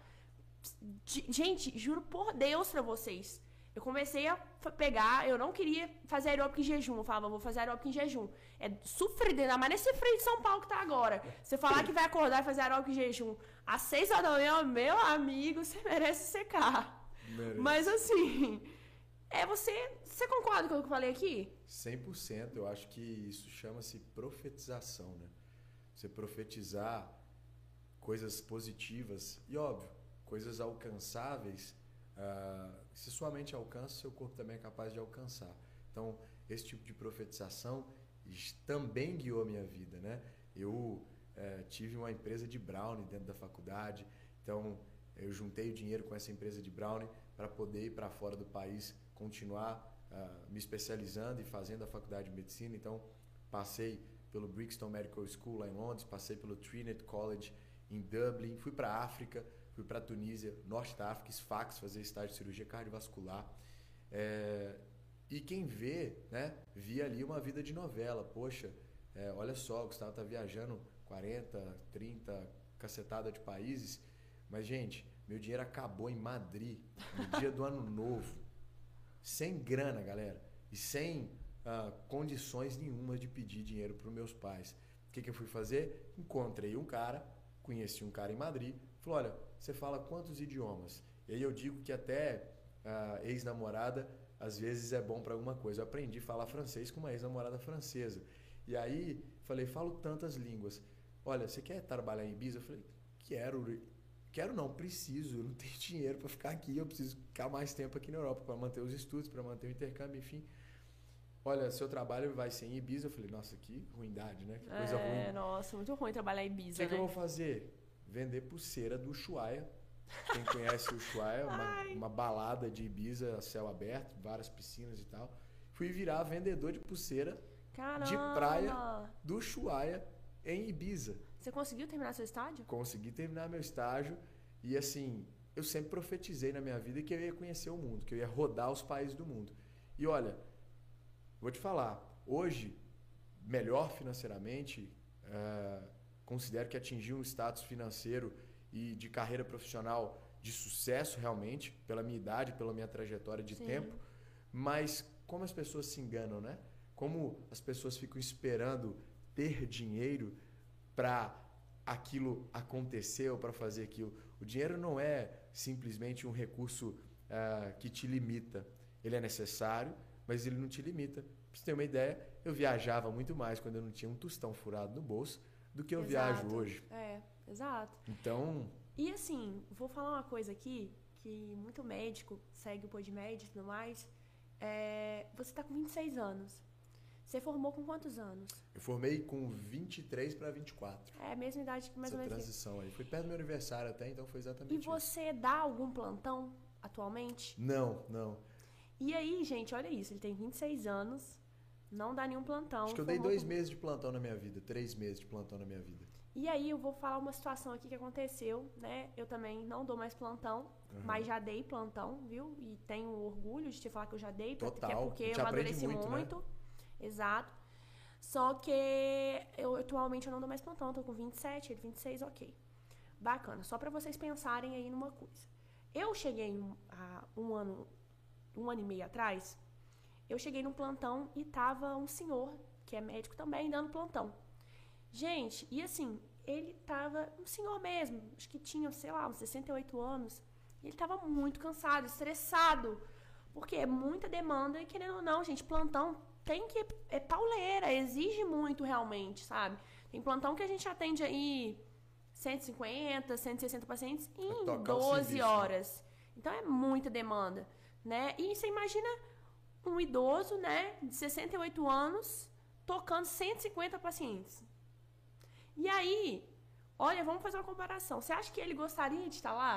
Gente, juro por Deus pra vocês. Eu comecei a pegar, eu não queria fazer aeróbico em jejum. Eu falava, vou fazer aeróbico em jejum. É sofrido, ainda mais nesse frio de São Paulo que tá agora. Você falar que vai acordar e fazer aeróbico em jejum às seis horas da manhã, meu amigo, você merece secar. Merece. Mas assim, é você. Você concorda com o que eu falei aqui? 100%. Eu acho que isso chama-se profetização, né? Você profetizar coisas positivas e, óbvio, coisas alcançáveis. Uh, se sua mente alcança, seu corpo também é capaz de alcançar. Então, esse tipo de profetização também guiou a minha vida, né? Eu é, tive uma empresa de brownie dentro da faculdade, então eu juntei o dinheiro com essa empresa de brownie para poder ir para fora do país, continuar uh, me especializando e fazendo a faculdade de medicina. Então, passei pelo Brixton Medical School lá em Londres, passei pelo Trinity College em Dublin, fui para a África, fui para Tunísia, Norte da África, Sfax, fazer estágio de cirurgia cardiovascular. É, e quem vê, né, via ali uma vida de novela. Poxa, é, olha só, o Gustavo tá viajando 40, 30, cacetada de países. Mas, gente, meu dinheiro acabou em Madrid, no dia do ano novo. Sem grana, galera. E sem uh, condições nenhuma de pedir dinheiro para os meus pais. O que, que eu fui fazer? Encontrei um cara, conheci um cara em Madrid. Falou: olha, você fala quantos idiomas? E aí eu digo que até uh, ex-namorada às vezes é bom para alguma coisa. Eu aprendi a falar francês com uma ex-namorada francesa. E aí falei, falo tantas línguas. Olha, você quer trabalhar em Ibiza? Eu falei, quero. Quero não, preciso. Eu não tenho dinheiro para ficar aqui. Eu preciso ficar mais tempo aqui na Europa para manter os estudos, para manter o intercâmbio, enfim. Olha, seu trabalho vai ser em Ibiza. Eu falei, nossa, que ruindade, né? Que coisa é, ruim. Nossa, muito ruim trabalhar em Ibiza. O que, né? que eu vou fazer? Vender pulseira do Ushuaia quem conhece o Ushuaia, uma, uma balada de Ibiza a céu aberto, várias piscinas e tal. Fui virar vendedor de pulseira Caramba. de praia do Ushuaia em Ibiza. Você conseguiu terminar seu estágio? Consegui terminar meu estágio e assim, eu sempre profetizei na minha vida que eu ia conhecer o mundo, que eu ia rodar os países do mundo. E olha, vou te falar, hoje, melhor financeiramente, é, considero que atingi um status financeiro e de carreira profissional de sucesso realmente, pela minha idade, pela minha trajetória de Sim. tempo, mas como as pessoas se enganam, né? Como as pessoas ficam esperando ter dinheiro para aquilo acontecer ou para fazer aquilo. O dinheiro não é simplesmente um recurso uh, que te limita. Ele é necessário, mas ele não te limita. Pra você ter uma ideia, eu viajava muito mais quando eu não tinha um tostão furado no bolso do que eu Exato. viajo hoje. É. Exato. Então. E assim, vou falar uma coisa aqui, que muito médico segue o PodMed e tudo mais. É, você está com 26 anos. Você formou com quantos anos? Eu formei com 23 para 24. É a mesma idade que mais Essa ou menos. transição aí. Foi perto do meu aniversário até, então foi exatamente E você isso. dá algum plantão atualmente? Não, não. E aí, gente, olha isso. Ele tem 26 anos, não dá nenhum plantão. Acho que eu dei dois meses de plantão na minha vida, três meses de plantão na minha vida. E aí eu vou falar uma situação aqui que aconteceu, né? Eu também não dou mais plantão, uhum. mas já dei plantão, viu? E tenho orgulho de te falar que eu já dei, Total. é porque eu amadureci muito. muito. Né? Exato. Só que eu atualmente eu não dou mais plantão, tô com 27, ele 26, ok. Bacana. Só para vocês pensarem aí numa coisa. Eu cheguei há um ano, um ano e meio atrás, eu cheguei num plantão e tava um senhor, que é médico também, dando plantão. Gente, e assim, ele tava um senhor mesmo, acho que tinha, sei lá, uns 68 anos. E ele tava muito cansado, estressado. Porque é muita demanda e querendo ou não, gente, plantão tem que é pauleira, exige muito realmente, sabe? Tem plantão que a gente atende aí 150, 160 pacientes em 12 serviço, né? horas. Né? Então é muita demanda, né? E você imagina um idoso, né, de 68 anos, tocando 150 pacientes. E aí, olha, vamos fazer uma comparação. Você acha que ele gostaria de estar lá?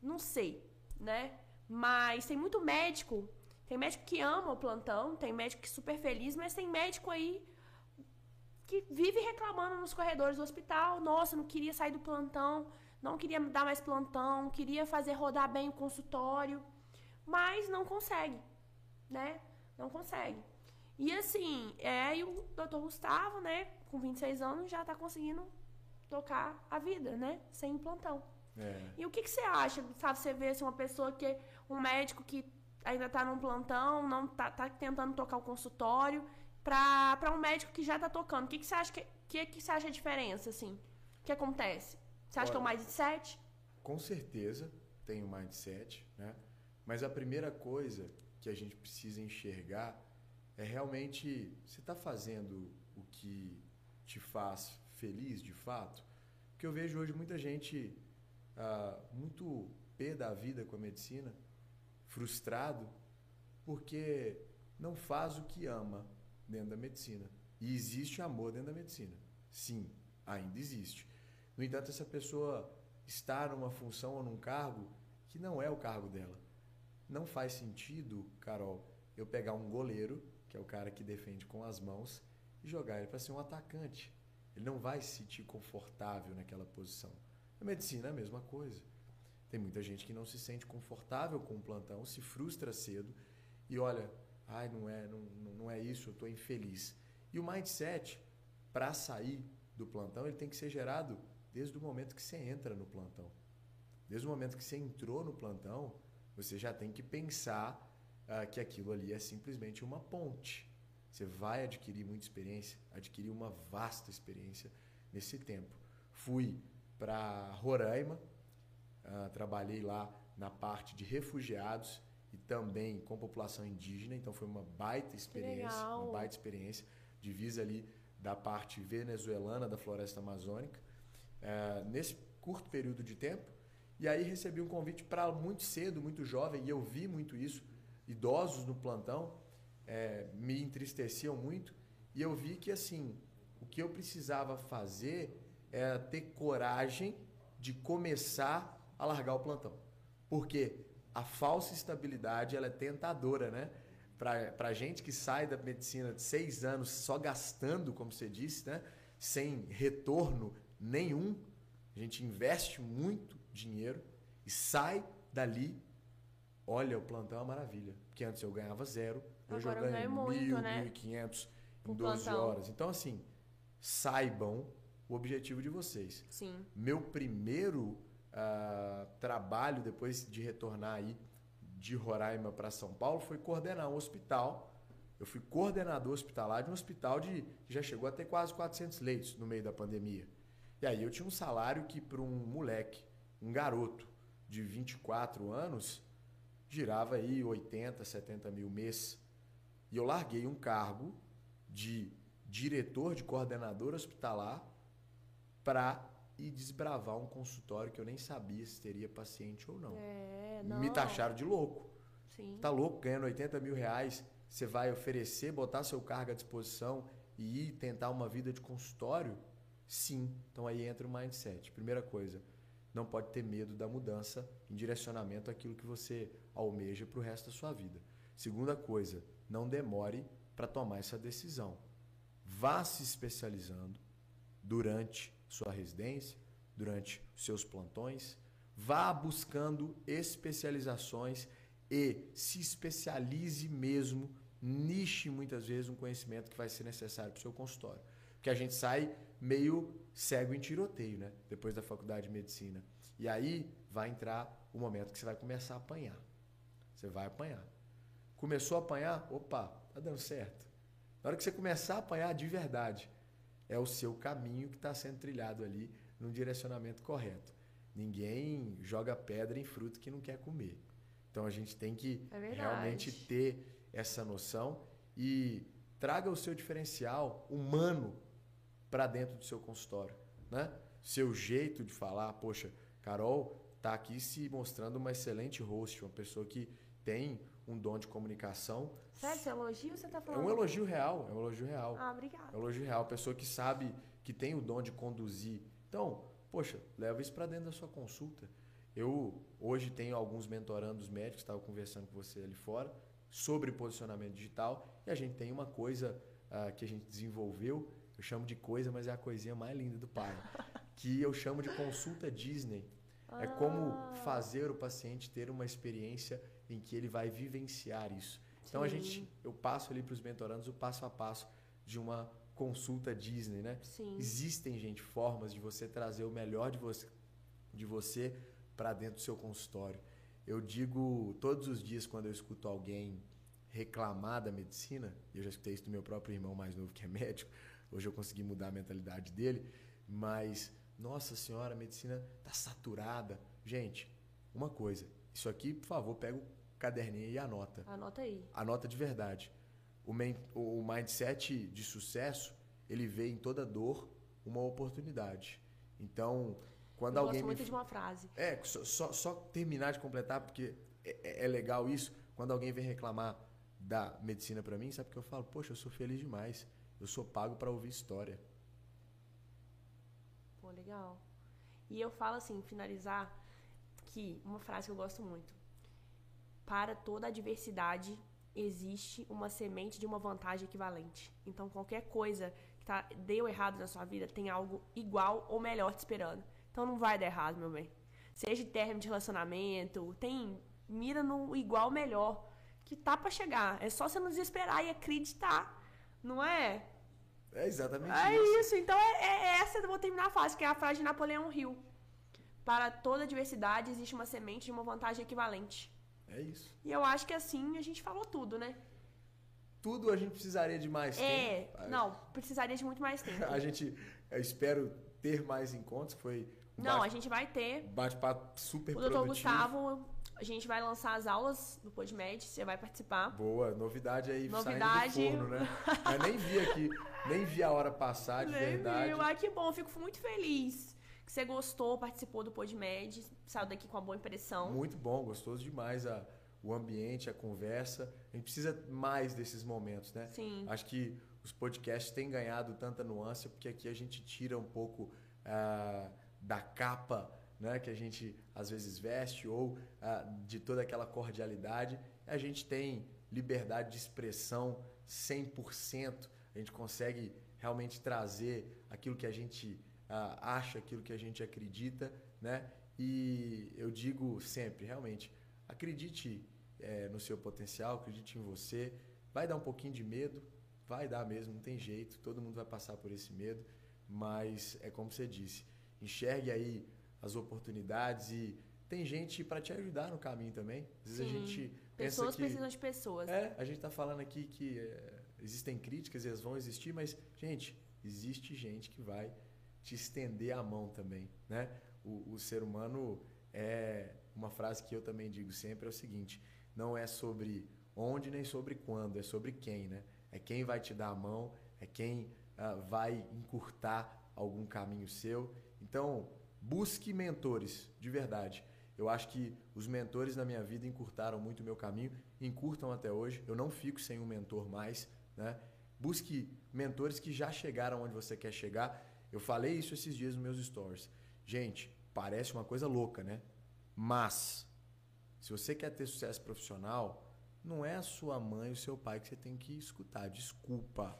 Não sei, né? Mas tem muito médico. Tem médico que ama o plantão, tem médico que é super feliz, mas tem médico aí que vive reclamando nos corredores do hospital. Nossa, não queria sair do plantão, não queria dar mais plantão, queria fazer rodar bem o consultório, mas não consegue, né? Não consegue. E assim, é, e o doutor Gustavo, né? com 26 anos já está conseguindo tocar a vida, né? Sem plantão. É. E o que, que você acha, sabe? Você vê assim, uma pessoa que. Um médico que ainda tá num plantão, não tá, tá tentando tocar o consultório, pra um médico que já tá tocando. O que, que você acha que, que, que você acha a diferença, assim? O que acontece? Você acha que é o Olha, mindset? Com certeza tem o mindset, né? Mas a primeira coisa que a gente precisa enxergar é realmente você está fazendo o que te faz feliz de fato? Porque eu vejo hoje muita gente ah, muito pé da vida com a medicina, frustrado, porque não faz o que ama dentro da medicina. E existe amor dentro da medicina. Sim, ainda existe. No entanto, essa pessoa está numa função ou num cargo que não é o cargo dela. Não faz sentido, Carol, eu pegar um goleiro, que é o cara que defende com as mãos, e jogar ele para ser um atacante. Ele não vai se sentir confortável naquela posição. A medicina é a mesma coisa. Tem muita gente que não se sente confortável com o plantão, se frustra cedo e olha, ai, não é, não, não é isso, eu estou infeliz. E o mindset, para sair do plantão, ele tem que ser gerado desde o momento que você entra no plantão. Desde o momento que você entrou no plantão, você já tem que pensar ah, que aquilo ali é simplesmente uma ponte. Você vai adquirir muita experiência, adquirir uma vasta experiência nesse tempo. Fui para Roraima, ah, trabalhei lá na parte de refugiados e também com população indígena, então foi uma baita experiência, uma baita experiência, divisa ali da parte venezuelana da floresta amazônica, eh, nesse curto período de tempo. E aí recebi um convite para muito cedo, muito jovem, e eu vi muito isso, idosos no plantão, eh, me entristeciam muito, e eu vi que assim, o que eu precisava fazer era ter coragem de começar a largar o plantão. Porque a falsa estabilidade ela é tentadora, né? Para a gente que sai da medicina de seis anos só gastando, como você disse, né? sem retorno nenhum, a gente investe muito dinheiro e sai dali. Olha, o plantão é uma maravilha. Porque antes eu ganhava zero, hoje Agora eu eu ganho ganho muito, mil, né? mil e quinhentos em Por 12 plantão. horas. Então, assim, saibam o objetivo de vocês. Sim. Meu primeiro ah, trabalho depois de retornar aí de Roraima para São Paulo foi coordenar um hospital. Eu fui coordenador hospitalar de um hospital de, que já chegou a ter quase 400 leitos no meio da pandemia. E aí eu tinha um salário que para um moleque, um garoto de 24 anos, girava aí 80, 70 mil mês. E eu larguei um cargo de diretor de coordenador hospitalar para ir desbravar um consultório que eu nem sabia se teria paciente ou não. É, não. Me taxaram de louco. Sim. Tá louco, ganhando 80 mil reais, você vai oferecer, botar seu cargo à disposição e ir tentar uma vida de consultório? Sim. Então aí entra o mindset. Primeira coisa, não pode ter medo da mudança em direcionamento àquilo que você almeja para o resto da sua vida. Segunda coisa, não demore para tomar essa decisão. Vá se especializando durante sua residência, durante seus plantões, vá buscando especializações e se especialize mesmo, niche muitas vezes um conhecimento que vai ser necessário para o seu consultório. Porque a gente sai meio cego em tiroteio, né? Depois da faculdade de medicina. E aí vai entrar o momento que você vai começar a apanhar. Você vai apanhar. Começou a apanhar, opa, tá dando certo. Na hora que você começar a apanhar de verdade, é o seu caminho que está sendo trilhado ali no direcionamento correto. Ninguém joga pedra em fruto que não quer comer. Então a gente tem que É realmente ter essa noção e traga o seu diferencial humano para dentro do seu consultório, né? Seu jeito de falar, poxa, Carol tá aqui se mostrando uma excelente host, uma pessoa que tem um dom de comunicação. Sério, você elogio ou você tá É falando? um elogio real, é um elogio real. Ah, É obrigada. um elogio real, pessoa que sabe, que tem o dom de conduzir. Então, poxa, leva isso para dentro da sua consulta. Eu hoje tenho alguns mentorandos médicos, estava conversando com você ali fora, sobre posicionamento digital, e a gente tem uma coisa ah, que a gente desenvolveu, eu chamo de coisa, mas é a coisinha mais linda do pai, que eu chamo de consulta Disney. É como Ah. fazer o paciente ter uma experiência em que ele vai vivenciar isso. Então a Sim. gente, eu passo ali para os mentorandos o passo a passo de uma consulta Disney, né? Sim. Existem, gente, formas de você trazer o melhor de você de você para dentro do seu consultório. Eu digo todos os dias quando eu escuto alguém reclamar da medicina, e eu já escutei isso do meu próprio irmão mais novo que é médico, hoje eu consegui mudar a mentalidade dele, mas nossa senhora, a medicina tá saturada. Gente, uma coisa, isso aqui, por favor, pega o caderninho e anota. Anota aí. Anota de verdade. O, o mindset de sucesso, ele vê em toda dor uma oportunidade. Então, quando eu alguém. Gosto muito me... de uma frase. É, só, só, só terminar de completar, porque é, é, é legal isso. Quando alguém vem reclamar da medicina para mim, sabe o que eu falo? Poxa, eu sou feliz demais. Eu sou pago para ouvir história. Pô, legal. E eu falo assim, finalizar, que uma frase que eu gosto muito. Para toda adversidade existe uma semente de uma vantagem equivalente. Então, qualquer coisa que tá, deu errado na sua vida tem algo igual ou melhor te esperando. Então, não vai dar errado, meu bem. Seja término de relacionamento, tem mira no igual melhor que tá para chegar. É só você não desesperar e acreditar, não é? É exatamente é isso. É isso. Então, é, é essa eu vou terminar a frase, que é a frase de Napoleão Hill. Para toda adversidade existe uma semente de uma vantagem equivalente. É isso. E eu acho que assim a gente falou tudo, né? Tudo a gente precisaria de mais é, tempo. É, não, precisaria de muito mais tempo. a gente, eu espero ter mais encontros, foi um Não, a gente vai ter. Bate-papo super O doutor Gustavo, a gente vai lançar as aulas do PodMed, você vai participar. Boa, novidade aí novidade. saindo do forno, né? eu nem vi aqui, nem vi a hora passar, de nem verdade. Vi. Ah, que bom, fico muito feliz que você gostou, participou do PodMed, saiu daqui com uma boa impressão. Muito bom, gostoso demais a, o ambiente, a conversa. A gente precisa mais desses momentos, né? Sim. Acho que os podcasts têm ganhado tanta nuance porque aqui a gente tira um pouco uh, da capa né, que a gente às vezes veste ou uh, de toda aquela cordialidade. A gente tem liberdade de expressão 100%. A gente consegue realmente trazer aquilo que a gente uh, acha, aquilo que a gente acredita, né? E eu digo sempre, realmente, acredite é, no seu potencial, acredite em você. Vai dar um pouquinho de medo, vai dar mesmo, não tem jeito, todo mundo vai passar por esse medo, mas é como você disse, enxergue aí as oportunidades e tem gente para te ajudar no caminho também. Às vezes Sim. a gente pessoas que, precisam de pessoas. É, a gente está falando aqui que é, existem críticas e elas vão existir, mas gente, existe gente que vai te estender a mão também, né? O, o ser humano é uma frase que eu também digo sempre é o seguinte: não é sobre onde nem sobre quando, é sobre quem, né? É quem vai te dar a mão, é quem uh, vai encurtar algum caminho seu. Então, busque mentores, de verdade. Eu acho que os mentores na minha vida encurtaram muito o meu caminho, encurtam até hoje. Eu não fico sem um mentor mais, né? Busque mentores que já chegaram onde você quer chegar. Eu falei isso esses dias nos meus stories. Gente, parece uma coisa louca, né? Mas se você quer ter sucesso profissional, não é a sua mãe e o seu pai que você tem que escutar, desculpa,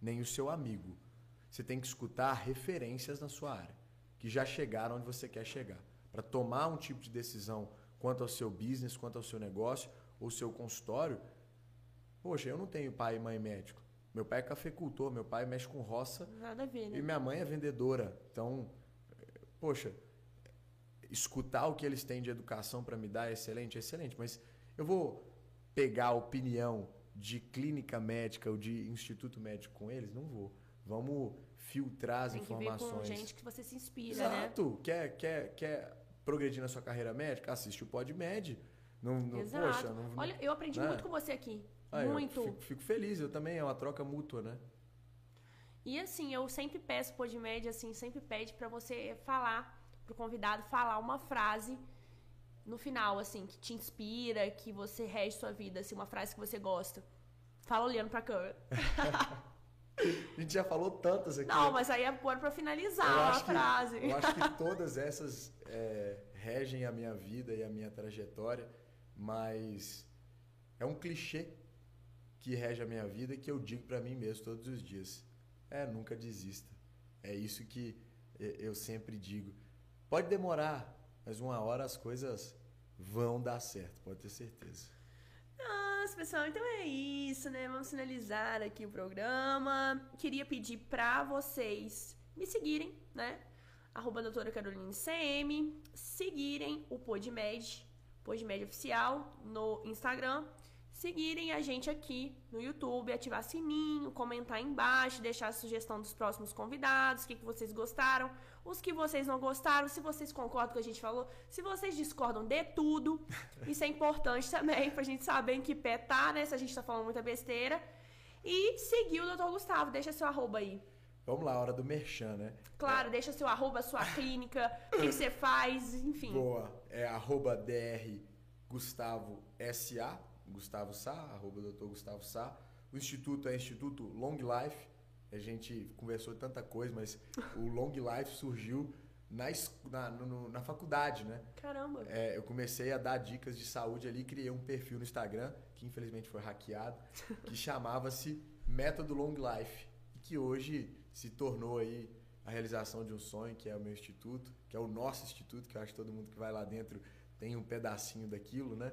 nem o seu amigo. Você tem que escutar referências na sua área, que já chegaram onde você quer chegar, para tomar um tipo de decisão quanto ao seu business, quanto ao seu negócio ou seu consultório. Poxa, eu não tenho pai e mãe médico. Meu pai é cafeicultor, meu pai mexe com roça. Nada a ver, né? E minha mãe é vendedora. Então, poxa, escutar o que eles têm de educação para me dar é excelente, é excelente, mas eu vou pegar a opinião de clínica médica ou de instituto médico com eles? Não vou. Vamos filtrar as Tem informações. Que ver com gente que você se inspira, Exato. né? Quer, quer, quer progredir na sua carreira médica? Assiste o PodMed. Não, não, Exato. Poxa, não, Olha, eu aprendi né? muito com você aqui. Ah, muito. Fico, fico, feliz, eu também, é uma troca mútua, né? E assim, eu sempre peço PodMed, assim, sempre pede para você falar pro convidado falar uma frase no final, assim, que te inspira, que você rege sua vida, assim, uma frase que você gosta. Fala olhando pra câmera. A gente já falou tantas aqui. Não, mas aí é bom pra finalizar a que, frase. Eu acho que todas essas é, regem a minha vida e a minha trajetória, mas é um clichê que rege a minha vida que eu digo para mim mesmo todos os dias. É, nunca desista. É isso que eu sempre digo. Pode demorar, mas uma hora as coisas vão dar certo, pode ter certeza. Pessoal, então é isso, né? Vamos finalizar aqui o programa. Queria pedir para vocês me seguirem, né? arroba doutora Caroline CM, seguirem o PodMed, PodMed Oficial, no Instagram, seguirem a gente aqui no YouTube, ativar sininho, comentar embaixo, deixar a sugestão dos próximos convidados, o que, que vocês gostaram, os que vocês não gostaram, se vocês concordam com o que a gente falou, se vocês discordam de tudo. Isso é importante também pra gente saber em que pé tá, né? Se a gente tá falando muita besteira. E seguir o Dr. Gustavo, deixa seu arroba aí. Vamos lá, hora do merchan, né? Claro, é. deixa seu arroba, sua clínica, o que você faz, enfim. Boa, é arroba DR Gustavo SA, Gustavo Sá, arroba doutor Gustavo Sá. O instituto é Instituto Long Life. A gente conversou tanta coisa, mas o Long Life surgiu na, na, no, na faculdade, né? Caramba! É, eu comecei a dar dicas de saúde ali, criei um perfil no Instagram, que infelizmente foi hackeado, que chamava-se Método Long Life, que hoje se tornou aí a realização de um sonho, que é o meu instituto, que é o nosso instituto, que eu acho que todo mundo que vai lá dentro tem um pedacinho daquilo, né?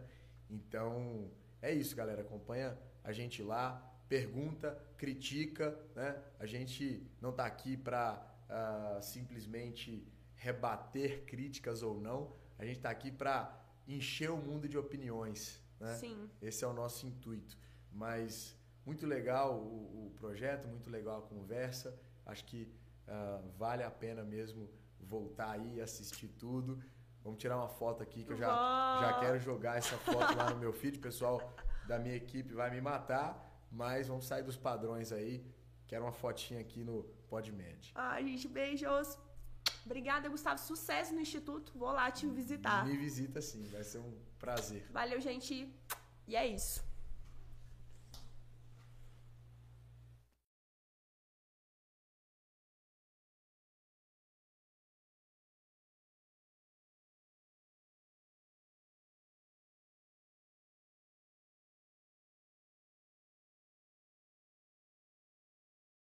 Então, é isso, galera. Acompanha a gente lá, pergunta, critica, né? A gente não está aqui para uh, ah, simplesmente rebater críticas ou não. A gente está aqui para encher o mundo de opiniões, né? Sim. Esse é o nosso intuito. Mas muito legal o, o projeto, muito legal a conversa. Acho que uh, vale a pena mesmo voltar aí e assistir tudo. Vamos tirar uma foto aqui que eu já, já quero jogar essa foto lá no meu feed. O pessoal da minha equipe vai me matar, mas vamos sair dos padrões aí. Quero uma fotinha aqui no PodMed. Ai, gente, beijos. Obrigada, Gustavo. Sucesso no Instituto. Vou lá te visitar. Me visita sim, vai ser um prazer. Valeu, gente. E é isso.